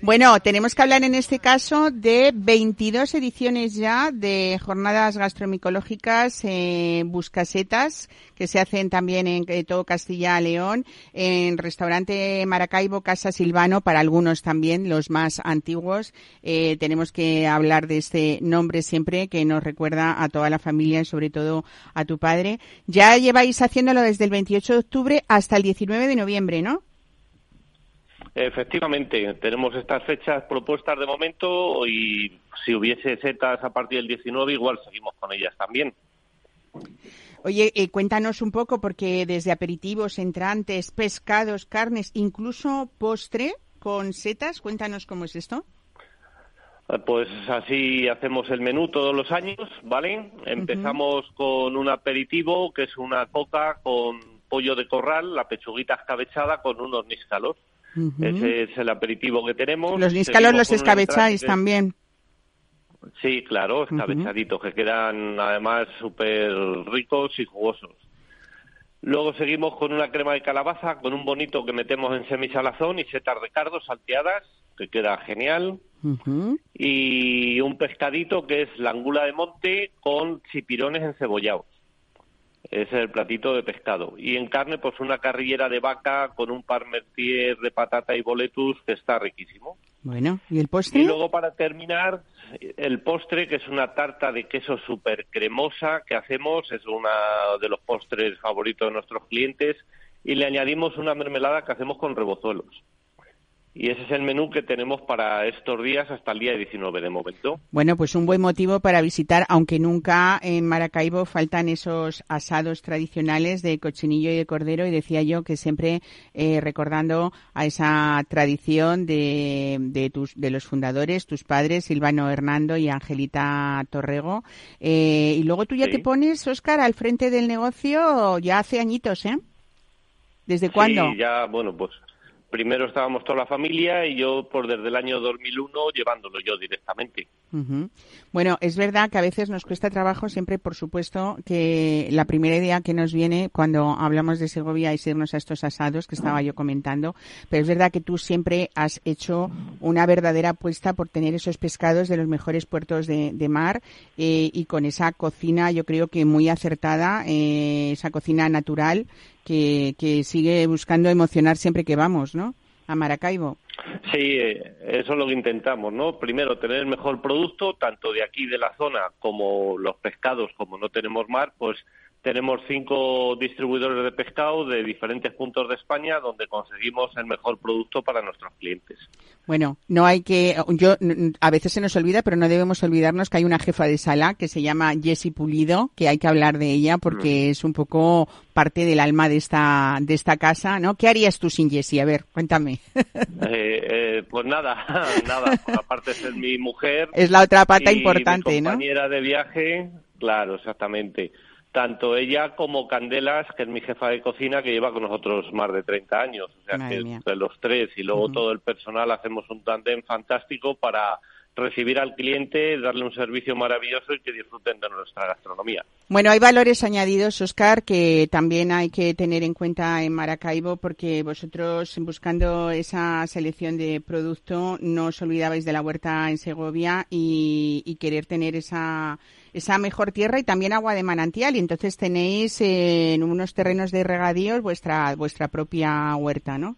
Bueno, tenemos que hablar en este caso de 22 ediciones ya de jornadas gastromicológicas eh, buscasetas que se hacen también en eh, todo Castilla León, en restaurante Maracaibo, Casa Silvano, para algunos también, los más antiguos. Eh, tenemos que hablar de este nombre siempre que nos recuerda a toda la familia y sobre todo a tu padre. Ya lleváis haciéndolo desde el 28 de octubre hasta el 19 de noviembre, ¿no? Efectivamente, tenemos estas fechas propuestas de momento y si hubiese setas a partir del 19 igual seguimos con ellas también. Oye, eh, cuéntanos un poco, porque desde aperitivos, entrantes, pescados, carnes, incluso postre con setas, cuéntanos cómo es esto. Eh, Pues así hacemos el menú todos los años, ¿vale? Empezamos con un aperitivo que es una coca con pollo de corral, la pechuguita escabechada con unos níscalos. Ese es el aperitivo que tenemos. Los níscalos los escabecháis también. Sí, claro, escabechaditos, que quedan además súper ricos y jugosos. Luego seguimos con una crema de calabaza, con un bonito que metemos en semisalazón y setas de cardo salteadas, que queda genial. Y un pescadito que es la angula de monte con chipirones encebollados. Ese es el platito de pescado. Y en carne, pues una carrillera de vaca con un parmentier de patata y boletus que está riquísimo. Bueno, ¿y el postre? Y luego para terminar, el postre, que es una tarta de queso súper cremosa que hacemos, es uno de los postres favoritos de nuestros clientes, y le añadimos una mermelada que hacemos con rebozuelos. Y ese es el menú que tenemos para estos días hasta el día 19 de momento. Bueno, pues un buen motivo para visitar, aunque nunca en Maracaibo faltan esos asados tradicionales de cochinillo y de cordero. Y decía yo que siempre eh, recordando a esa tradición de, de, tus, de los fundadores, tus padres, Silvano Hernando y Angelita Torrego. Eh, y luego tú ya te pones, Óscar, al frente del negocio ya hace añitos, ¿eh? ¿Desde cuándo? Sí, ya, bueno, pues primero estábamos toda la familia y yo por desde el año 2001 llevándolo yo directamente. Bueno, es verdad que a veces nos cuesta trabajo, siempre por supuesto que la primera idea que nos viene cuando hablamos de Segovia es irnos a estos asados que estaba yo comentando, pero es verdad que tú siempre has hecho una verdadera apuesta por tener esos pescados de los mejores puertos de, mar eh, y con esa cocina yo creo que muy acertada, eh, esa cocina natural que, que sigue buscando emocionar siempre que vamos, ¿no? A Maracaibo. Sí, eh, eso es lo que intentamos, ¿no? Primero, tener el mejor producto, tanto de aquí de la zona como los pescados, como no tenemos mar, pues tenemos cinco distribuidores de pescado de diferentes puntos de España donde conseguimos el mejor producto para nuestros clientes. Bueno, no hay que, yo a veces se nos olvida, pero no debemos olvidarnos que hay una jefa de sala que se llama Jessie Pulido, que hay que hablar de ella porque mm. es un poco parte del alma de esta de esta casa, ¿no? ¿Qué harías tú sin Jessie? A ver, cuéntame. Eh, eh, pues nada, nada. Aparte de ser mi mujer. Es la otra pata importante, ¿no? Compañera de viaje, claro, exactamente tanto ella como Candelas, que es mi jefa de cocina, que lleva con nosotros más de 30 años. O sea, que entre los tres y luego todo el personal hacemos un tandem fantástico para recibir al cliente, darle un servicio maravilloso y que disfruten de nuestra gastronomía. Bueno, hay valores añadidos, Oscar, que también hay que tener en cuenta en Maracaibo, porque vosotros, buscando esa selección de producto, no os olvidabais de la huerta en Segovia y, y querer tener esa esa mejor tierra y también agua de manantial. Y entonces tenéis eh, en unos terrenos de regadíos vuestra, vuestra propia huerta, ¿no?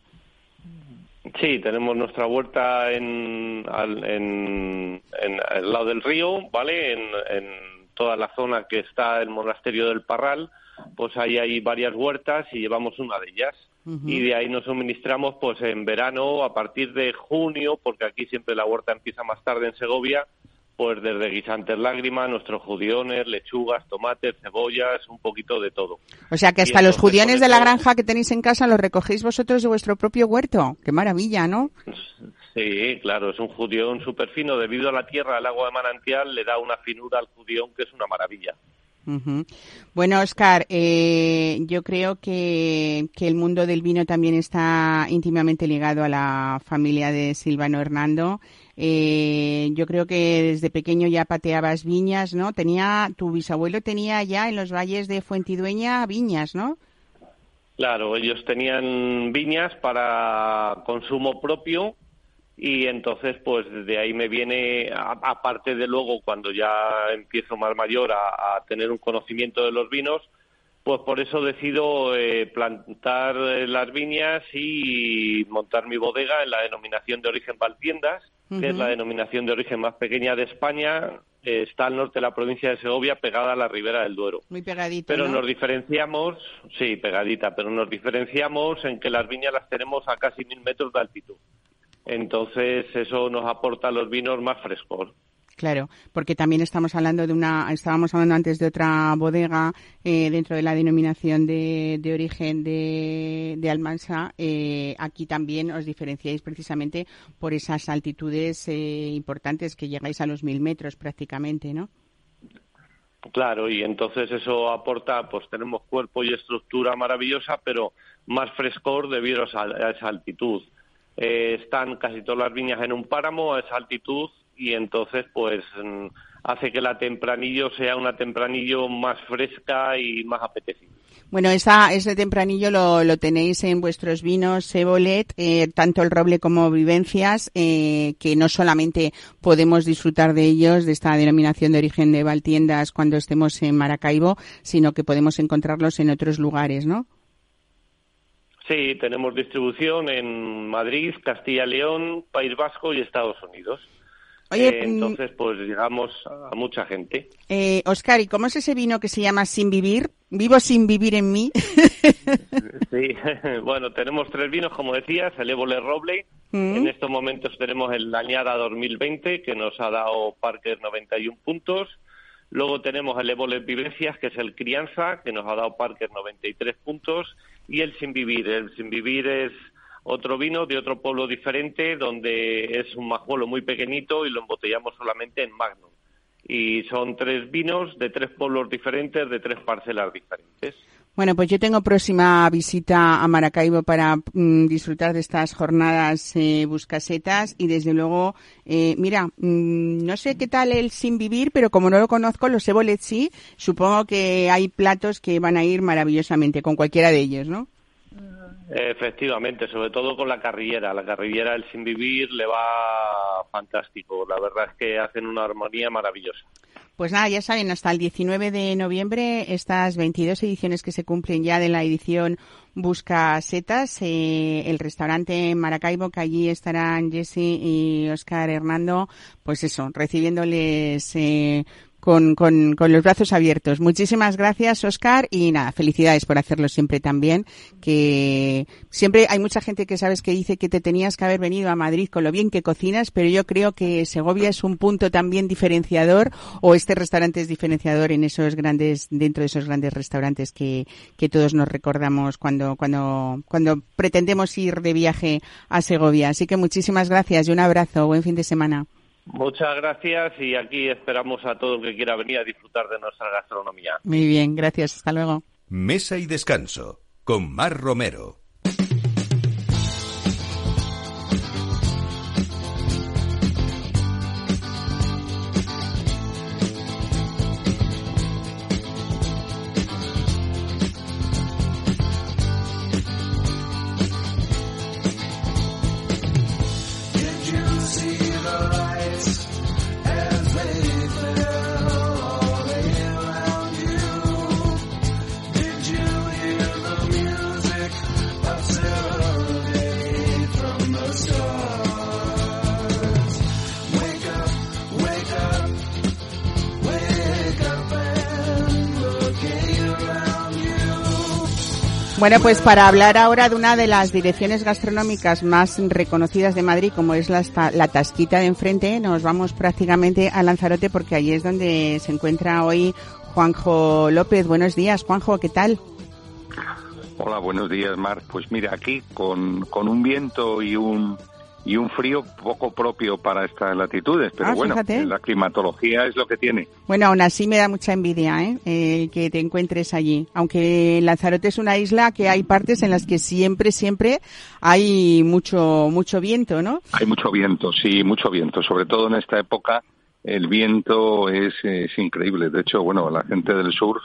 Sí, tenemos nuestra huerta en, al, en, en, lado del río, ¿vale? En, en, toda la zona que está el monasterio del Parral, pues ahí hay varias huertas y llevamos una de ellas. Y de ahí nos suministramos, pues en verano, a partir de junio, porque aquí siempre la huerta empieza más tarde en Segovia, pues desde guisantes lágrimas, nuestros judiones, lechugas, tomates, cebollas, un poquito de todo. O sea que hasta los judiones de la granja que tenéis en casa los recogéis vosotros de vuestro propio huerto. Qué maravilla, ¿no? Sí, claro, es un judión súper fino. Debido a la tierra, al agua de manantial, le da una finura al judión que es una maravilla. Bueno, Oscar, eh, yo creo que, que, el mundo del vino también está íntimamente ligado a la familia de Silvano Hernando. Eh, yo creo que desde pequeño ya pateabas viñas, ¿no? Tenía, tu bisabuelo tenía ya en los valles de Fuentidueña viñas, ¿no? Claro, ellos tenían viñas para consumo propio y entonces pues de ahí me viene, aparte de luego cuando ya empiezo más mayor a, tener un conocimiento de los vinos, pues por eso decido eh, plantar eh, las viñas y montar mi bodega en la denominación de origen Valtiendas que es la denominación de origen más pequeña de España, eh, está al norte de la provincia de Segovia, pegada a la ribera del Duero. Muy pegadito. Pero nos diferenciamos, sí, pegadita, pero nos diferenciamos en que las viñas las tenemos a casi mil metros de altitud. Entonces, eso nos aporta los vinos más frescos. Claro, porque también estamos hablando de una, estábamos hablando antes de otra bodega eh, dentro de la denominación de, de origen de, de Almansa. Eh, aquí también os diferenciáis precisamente por esas altitudes eh, importantes que llegáis a los mil metros prácticamente, ¿no? Claro, y entonces eso aporta, pues tenemos cuerpo y estructura maravillosa, pero más frescor debido a esa altitud. Eh, están casi todas las viñas en un páramo a esa altitud y entonces pues mm, hace que la tempranillo sea una tempranillo más fresca y más apetecible. Bueno, esa, ese tempranillo lo, tenéis en vuestros vinos Sebolet, eh, tanto el roble como vivencias, eh, que no solamente podemos disfrutar de ellos, de esta denominación de origen de Valtiendas cuando estemos en Maracaibo, sino que podemos encontrarlos en otros lugares, ¿no? Sí, tenemos distribución en Madrid, Castilla León, País Vasco y Estados Unidos. Oye, Eh, mm, entonces, pues llegamos a mucha gente. Eh, Oscar, ¿y cómo es ese vino que se llama Sin Vivir? Vivo sin vivir en mí. Sí, bueno, tenemos tres vinos, como decías, el Évole Roble. Mm. En estos momentos tenemos el Añada 2020, que nos ha dado Parker 91 puntos. Luego tenemos el Évole Vivencias, que es el Crianza, que nos ha dado Parker 93 puntos. Y el Sin Vivir. El Sin Vivir es otro vino de otro pueblo diferente, donde es un majuelo muy pequeñito y lo embotellamos solamente en Magnum. Y son tres vinos de tres pueblos diferentes, de tres parcelas diferentes. Bueno, pues yo tengo próxima visita a Maracaibo para mm, disfrutar de estas jornadas eh, buscasetas y desde luego, eh, mira, mm, no sé qué tal el sin vivir, pero como no lo conozco, los Ebolet sí, supongo que hay platos que van a ir maravillosamente con cualquiera de ellos, ¿no? Efectivamente, sobre todo con la carrillera. La carrillera, el sin vivir, le va fantástico. La verdad es que hacen una armonía maravillosa. Pues nada, ya saben, hasta el 19 de noviembre, estas 22 ediciones que se cumplen ya de la edición Busca Setas, eh, el restaurante Maracaibo, que allí estarán Jesse y Oscar Hernando, pues eso, recibiéndoles eh, con, con, con los brazos abiertos. Muchísimas gracias, Oscar, y nada, felicidades por hacerlo siempre también, que siempre hay mucha gente que sabes que dice que te tenías que haber venido a Madrid con lo bien que cocinas, pero yo creo que Segovia es un punto también diferenciador, o este restaurante es diferenciador en esos grandes, dentro de esos grandes restaurantes que, que todos nos recordamos cuando, cuando, cuando pretendemos ir de viaje a Segovia. Así que muchísimas gracias y un abrazo. Buen fin de semana. Muchas gracias y aquí esperamos a todo el que quiera venir a disfrutar de nuestra gastronomía. Muy bien, gracias. Hasta luego. Mesa y descanso con Mar Romero. Bueno, pues para hablar ahora de una de las direcciones gastronómicas más reconocidas de Madrid, como es la, la Tasquita de enfrente, nos vamos prácticamente a Lanzarote porque allí es donde se encuentra hoy Juanjo López. Buenos días, Juanjo, ¿qué tal? Hola, buenos días, Mar. Pues mira, aquí con, con un viento y un y un frío poco propio para estas latitudes, pero Ah, bueno, fíjate. la climatología es lo que tiene. Bueno, aún así me da mucha envidia ¿eh? el que te encuentres allí. Aunque Lanzarote es una isla que hay partes en las que siempre, siempre hay mucho, mucho viento, ¿no? Hay mucho viento, sí, mucho viento. Sobre todo en esta época, el viento es, es increíble. De hecho, bueno, la gente del sur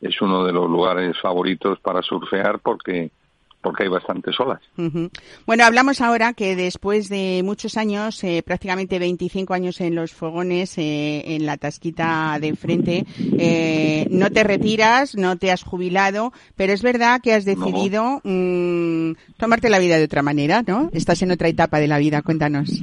es uno de los lugares favoritos para surfear porque porque hay bastantes olas. Bueno, hablamos ahora que después de muchos años, eh, prácticamente 25 años en los fogones, eh, en la tasquita de enfrente, eh, no te retiras, no te has jubilado, pero es verdad que has decidido mm, tomarte la vida de otra manera, ¿no? Estás en otra etapa de la vida, cuéntanos.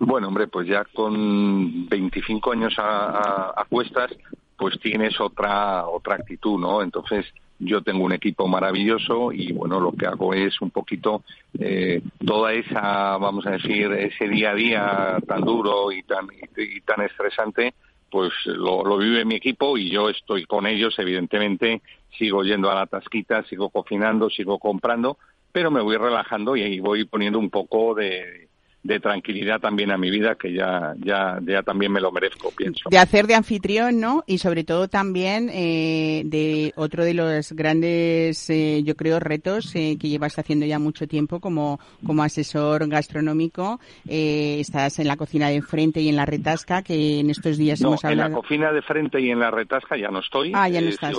Bueno, hombre, pues ya con 25 años a, a- a cuestas, pues tienes otra otra actitud, ¿no? Entonces yo tengo un equipo maravilloso y bueno, lo que hago es un poquito eh, toda esa, vamos a decir, ese día a día tan duro y tan y, tan estresante, pues lo, lo vive mi equipo y yo estoy con ellos, evidentemente. Sigo yendo a la tasquita, sigo cocinando, sigo comprando, pero me voy relajando y ahí voy poniendo un poco de de tranquilidad también a mi vida que ya ya ya también me lo merezco pienso. De hacer de anfitrión no y sobre todo también eh, de otro de los grandes eh, yo creo retos eh, que llevas haciendo ya mucho tiempo como como asesor gastronómico estás en la cocina de frente y en la retasca que en estos días hemos hablado en la cocina de frente y en la retasca ya no estoy ah ya no estás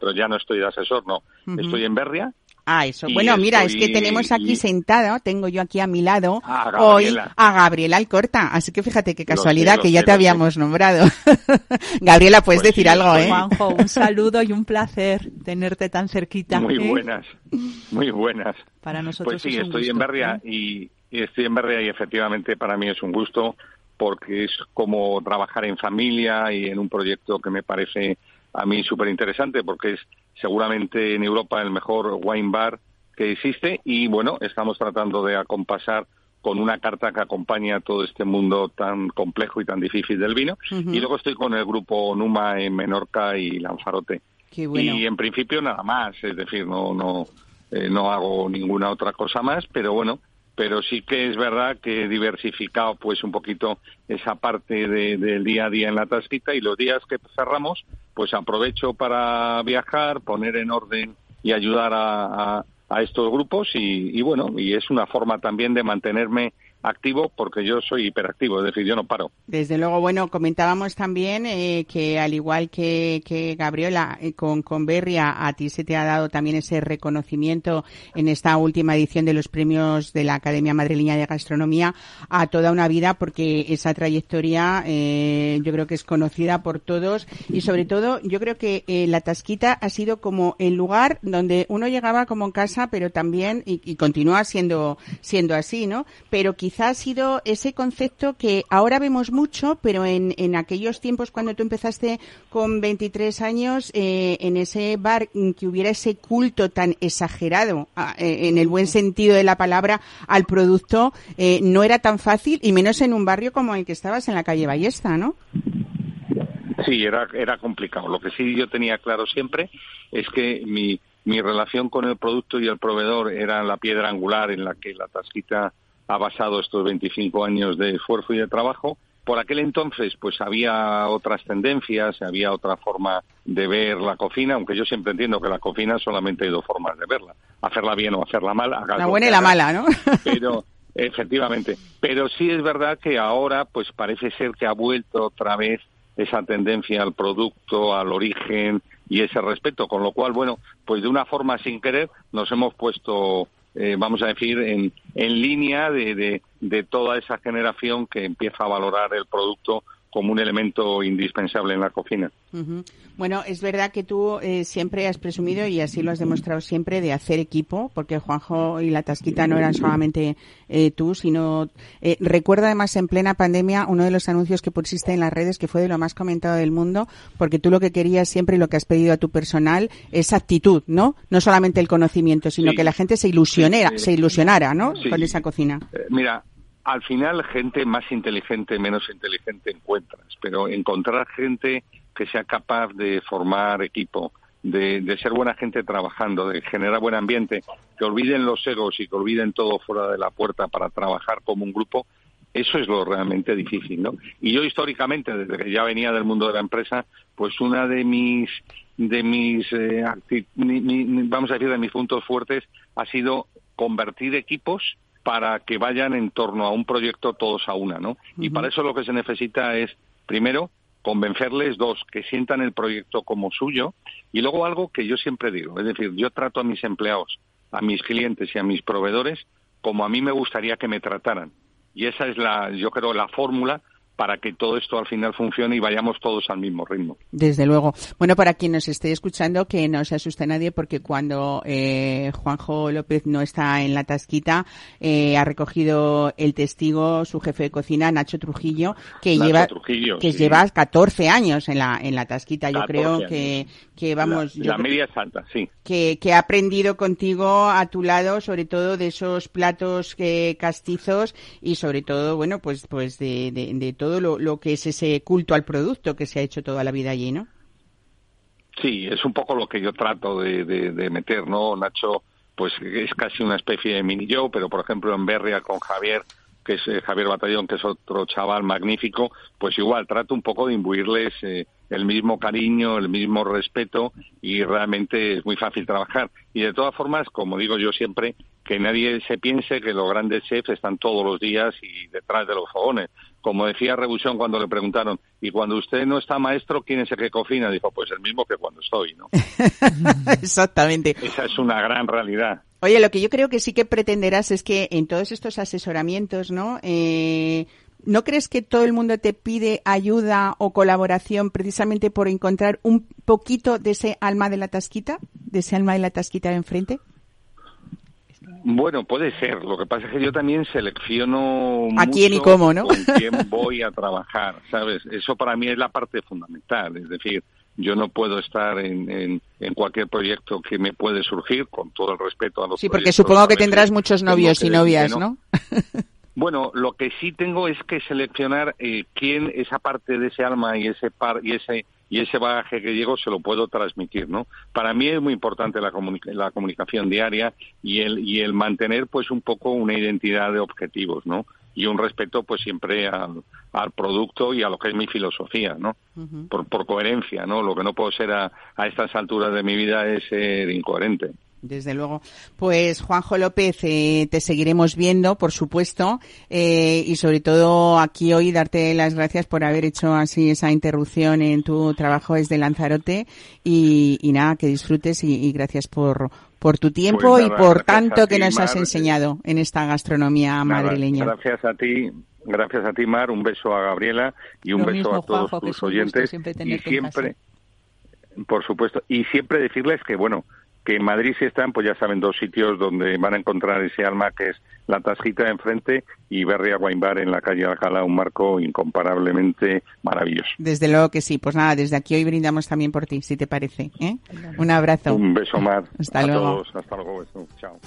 pero ya no estoy de asesor no. Estoy en Berria Ah, eso. bueno, mira, es que tenemos aquí sentado, tengo yo aquí a mi lado hoy a Gabriela Alcorta. Así que fíjate qué casualidad que ya te habíamos nombrado. Gabriela, puedes pues decir algo, ¿eh? Juanjo, un saludo y un placer tenerte tan cerquita. Muy ¿eh? buenas, muy buenas. Para nosotros Pues sí, estoy en Berria ¿eh? y, y estoy en Berria y efectivamente para mí es un gusto porque es como trabajar en familia y en un proyecto que me parece a mí súper interesante porque es seguramente en Europa el mejor wine bar que existe y bueno, estamos tratando de acompasar con una carta que acompaña todo este mundo tan complejo y tan difícil del vino. Y luego estoy con el grupo Numa en Menorca y Lanzarote. Y en principio nada más, es decir, no no eh, no hago ninguna otra cosa más, pero bueno, pero sí que es verdad que he diversificado pues un poquito esa parte del día a día en la tasquita y los días que cerramos pues aprovecho para viajar, poner en orden y ayudar a, a, estos grupos y, y, bueno, y es una forma también de mantenerme activo porque yo soy hiperactivo, es decir, yo no paro. Desde luego, bueno, comentábamos también eh, que al igual que, que Gabriela eh, con, con Berria, a ti se te ha dado también ese reconocimiento en esta última edición de los premios de la Academia Madrileña de Gastronomía a toda una vida porque esa trayectoria eh, yo creo que es conocida por todos y sobre todo yo creo que la Tasquita ha sido como el lugar donde uno llegaba como en casa pero también y, continúa siendo siendo así, ¿no? Pero quizá ha sido ese concepto que ahora vemos mucho, pero en, en aquellos tiempos cuando tú empezaste con 23 años, eh, en ese bar que hubiera ese culto tan exagerado, eh, en el buen sentido de la palabra, al producto, eh, no era tan fácil, y menos en un barrio como el que estabas en la calle Ballesta, ¿no? Sí, era, era complicado. Lo que sí yo tenía claro siempre es que mi, mi relación con el producto y el proveedor era la piedra angular en la que la tasquita ha basado estos 25 años de esfuerzo y de trabajo. Por aquel entonces, pues había otras tendencias, había otra forma de ver la cocina, aunque yo siempre entiendo que la cocina solamente hay dos formas de verla, hacerla bien o hacerla mal. La buena y la mala, ¿no? Pero, efectivamente. Pero sí es verdad que ahora, pues parece ser que ha vuelto otra vez esa tendencia al producto, al origen y ese respeto, con lo cual, bueno, pues de una forma sin querer nos hemos puesto eh, vamos a decir, en, en línea de, de, de toda esa generación que empieza a valorar el producto como un elemento indispensable en la cocina. Bueno, es verdad que tú eh, siempre has presumido y así lo has demostrado siempre de hacer equipo, porque Juanjo y la Tasquita no eran solamente eh, tú, sino eh, recuerdo además en plena pandemia uno de los anuncios que pusiste en las redes que fue de lo más comentado del mundo, porque tú lo que querías siempre y lo que has pedido a tu personal es actitud, ¿no? No solamente el conocimiento, sino que la gente se ilusionara, se ilusionara, ¿no? Con esa cocina. mira, al final gente más inteligente, menos inteligente encuentras, pero encontrar gente que sea capaz de formar equipo, de, de, ser buena gente trabajando, de generar buen ambiente, que olviden los egos y que olviden todo fuera de la puerta para trabajar como un grupo, eso es lo realmente difícil, ¿no? Y yo históricamente, desde que ya venía del mundo de la empresa, pues una de mis de mis eh, vamos a decir de mis puntos fuertes ha sido convertir equipos para que vayan en torno a un proyecto todos a una, ¿no? Y para eso lo que se necesita es, primero, convencerles, dos, que sientan el proyecto como suyo, y luego algo que yo siempre digo, es decir, yo trato a mis empleados, a mis clientes y a mis proveedores como a mí me gustaría que me trataran. Y esa es la, yo creo, la fórmula para que todo esto al final funcione y vayamos todos al mismo ritmo. Desde luego. Bueno, para quien nos esté escuchando, que no se asuste nadie porque cuando eh, Juanjo López no está en la tasquita, eh, ha recogido el testigo su jefe de cocina, Nacho Trujillo, que lleva que lleva 14 años en la en la tasquita. Yo creo que, que vamos... La, media santa, sí. Que, que ha aprendido contigo a tu lado, sobre todo de esos platos que, castizos y sobre todo, bueno, pues pues de, de, de todo lo, que es ese culto al producto que se ha hecho toda la vida allí, ¿no? Sí, es un poco lo que yo trato de, de, meter, ¿no? Nacho, pues es casi una especie de mini yo, pero por ejemplo en Berria con Javier, que es eh, Javier Batallón, que es otro chaval magnífico, pues igual trato un poco de imbuirles eh, el mismo cariño, el mismo respeto y realmente es muy fácil trabajar. Y de todas formas, como digo yo siempre, que nadie se piense que los grandes chefs están todos los días y detrás de los fogones. Como decía Rebusión cuando le preguntaron, y cuando usted no está maestro, ¿quién es el que cocina? Dijo, pues el mismo que cuando estoy, ¿no? Exactamente. Esa es una gran realidad. Oye, lo que yo creo que sí que pretenderás es que en todos estos asesoramientos, ¿no? Eh, ¿No crees que todo el mundo te pide ayuda o colaboración precisamente por encontrar un poquito de ese alma de la tasquita, de ese alma de la tasquita de enfrente? Bueno, puede ser. Lo que pasa es que yo también selecciono a quién y cómo, ¿no? Con quién voy a trabajar, ¿sabes? Eso para mí es la parte fundamental. Es decir, yo no puedo estar en, en, cualquier proyecto que me puede surgir, con todo el respeto a los Sí, porque supongo que tendrás muchos novios y novias, ¿no? Bueno, lo que sí tengo es que seleccionar eh, quién esa parte de ese alma y ese par y ese y ese bagaje que llego se lo puedo transmitir, ¿no? Para mí es muy importante la, la comunicación diaria y el y el mantener pues un poco una identidad de objetivos, ¿no? Y un respeto pues siempre al, al producto y a lo que es mi filosofía, ¿no? por, por coherencia, ¿no? Lo que no puedo ser a, a estas alturas de mi vida es ser incoherente. Desde luego. Pues Juanjo López, eh, te seguiremos viendo, por supuesto, eh, y sobre todo aquí hoy darte las gracias por haber hecho así esa interrupción en tu trabajo desde Lanzarote y, nada, que disfrutes y, gracias por, por tu tiempo Pues y nada, por gracias tanto que ti, nos has Mar. enseñado en esta gastronomía Nada, madrileña. Gracias a ti, gracias a ti, Mar. Un beso a Gabriela y un Lo beso mismo, a todos Juanjo, tus oyentes. siempre y siempre, por supuesto, y siempre decirles que, bueno, que en Madrid si están, pues ya saben, dos sitios donde van a encontrar ese alma que es la Tasjita de enfrente y Berria Wine Bar en la calle Alcalá, un marco incomparablemente maravilloso. Desde luego que sí. Pues nada, desde aquí hoy brindamos también por ti, si te parece. ¿eh? Un abrazo. Un beso, Mar. Hasta a luego. todos. Hasta luego. beso. Chao.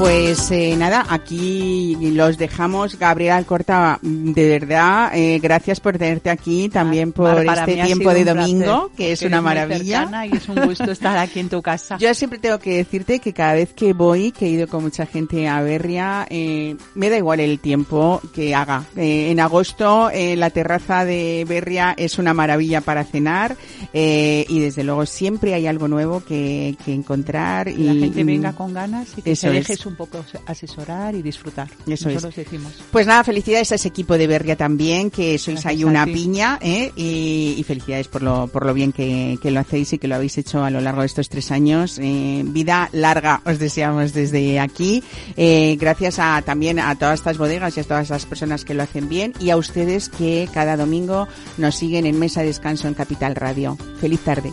Pues eh, nada, aquí los dejamos. Gabriela Alcorta, de verdad, eh, gracias por tenerte aquí, también por Mar, este tiempo de placer, domingo, que es una maravilla. Y es un gusto estar aquí en tu casa. Yo siempre tengo que decirte que cada vez que voy, que he ido con mucha gente a Berria, eh, me da igual el tiempo que haga. Eh, en agosto, eh, la terraza de Berria es una maravilla para cenar eh, y desde luego siempre hay algo nuevo que, que encontrar. Que y la gente y- venga con ganas y que se es. dejes un poco asesorar y disfrutar. Eso es. Decimos. Pues nada, felicidades a ese equipo de Berria también, que sois ahí una piña, ¿eh? y, y felicidades por lo, por lo bien que, que lo hacéis y que lo habéis hecho a lo largo de estos tres años. Eh, vida larga os deseamos desde aquí. Eh, gracias a, también a todas estas bodegas y a todas las personas que lo hacen bien y a ustedes que cada domingo nos siguen en Mesa de Descanso en Capital Radio. Feliz tarde.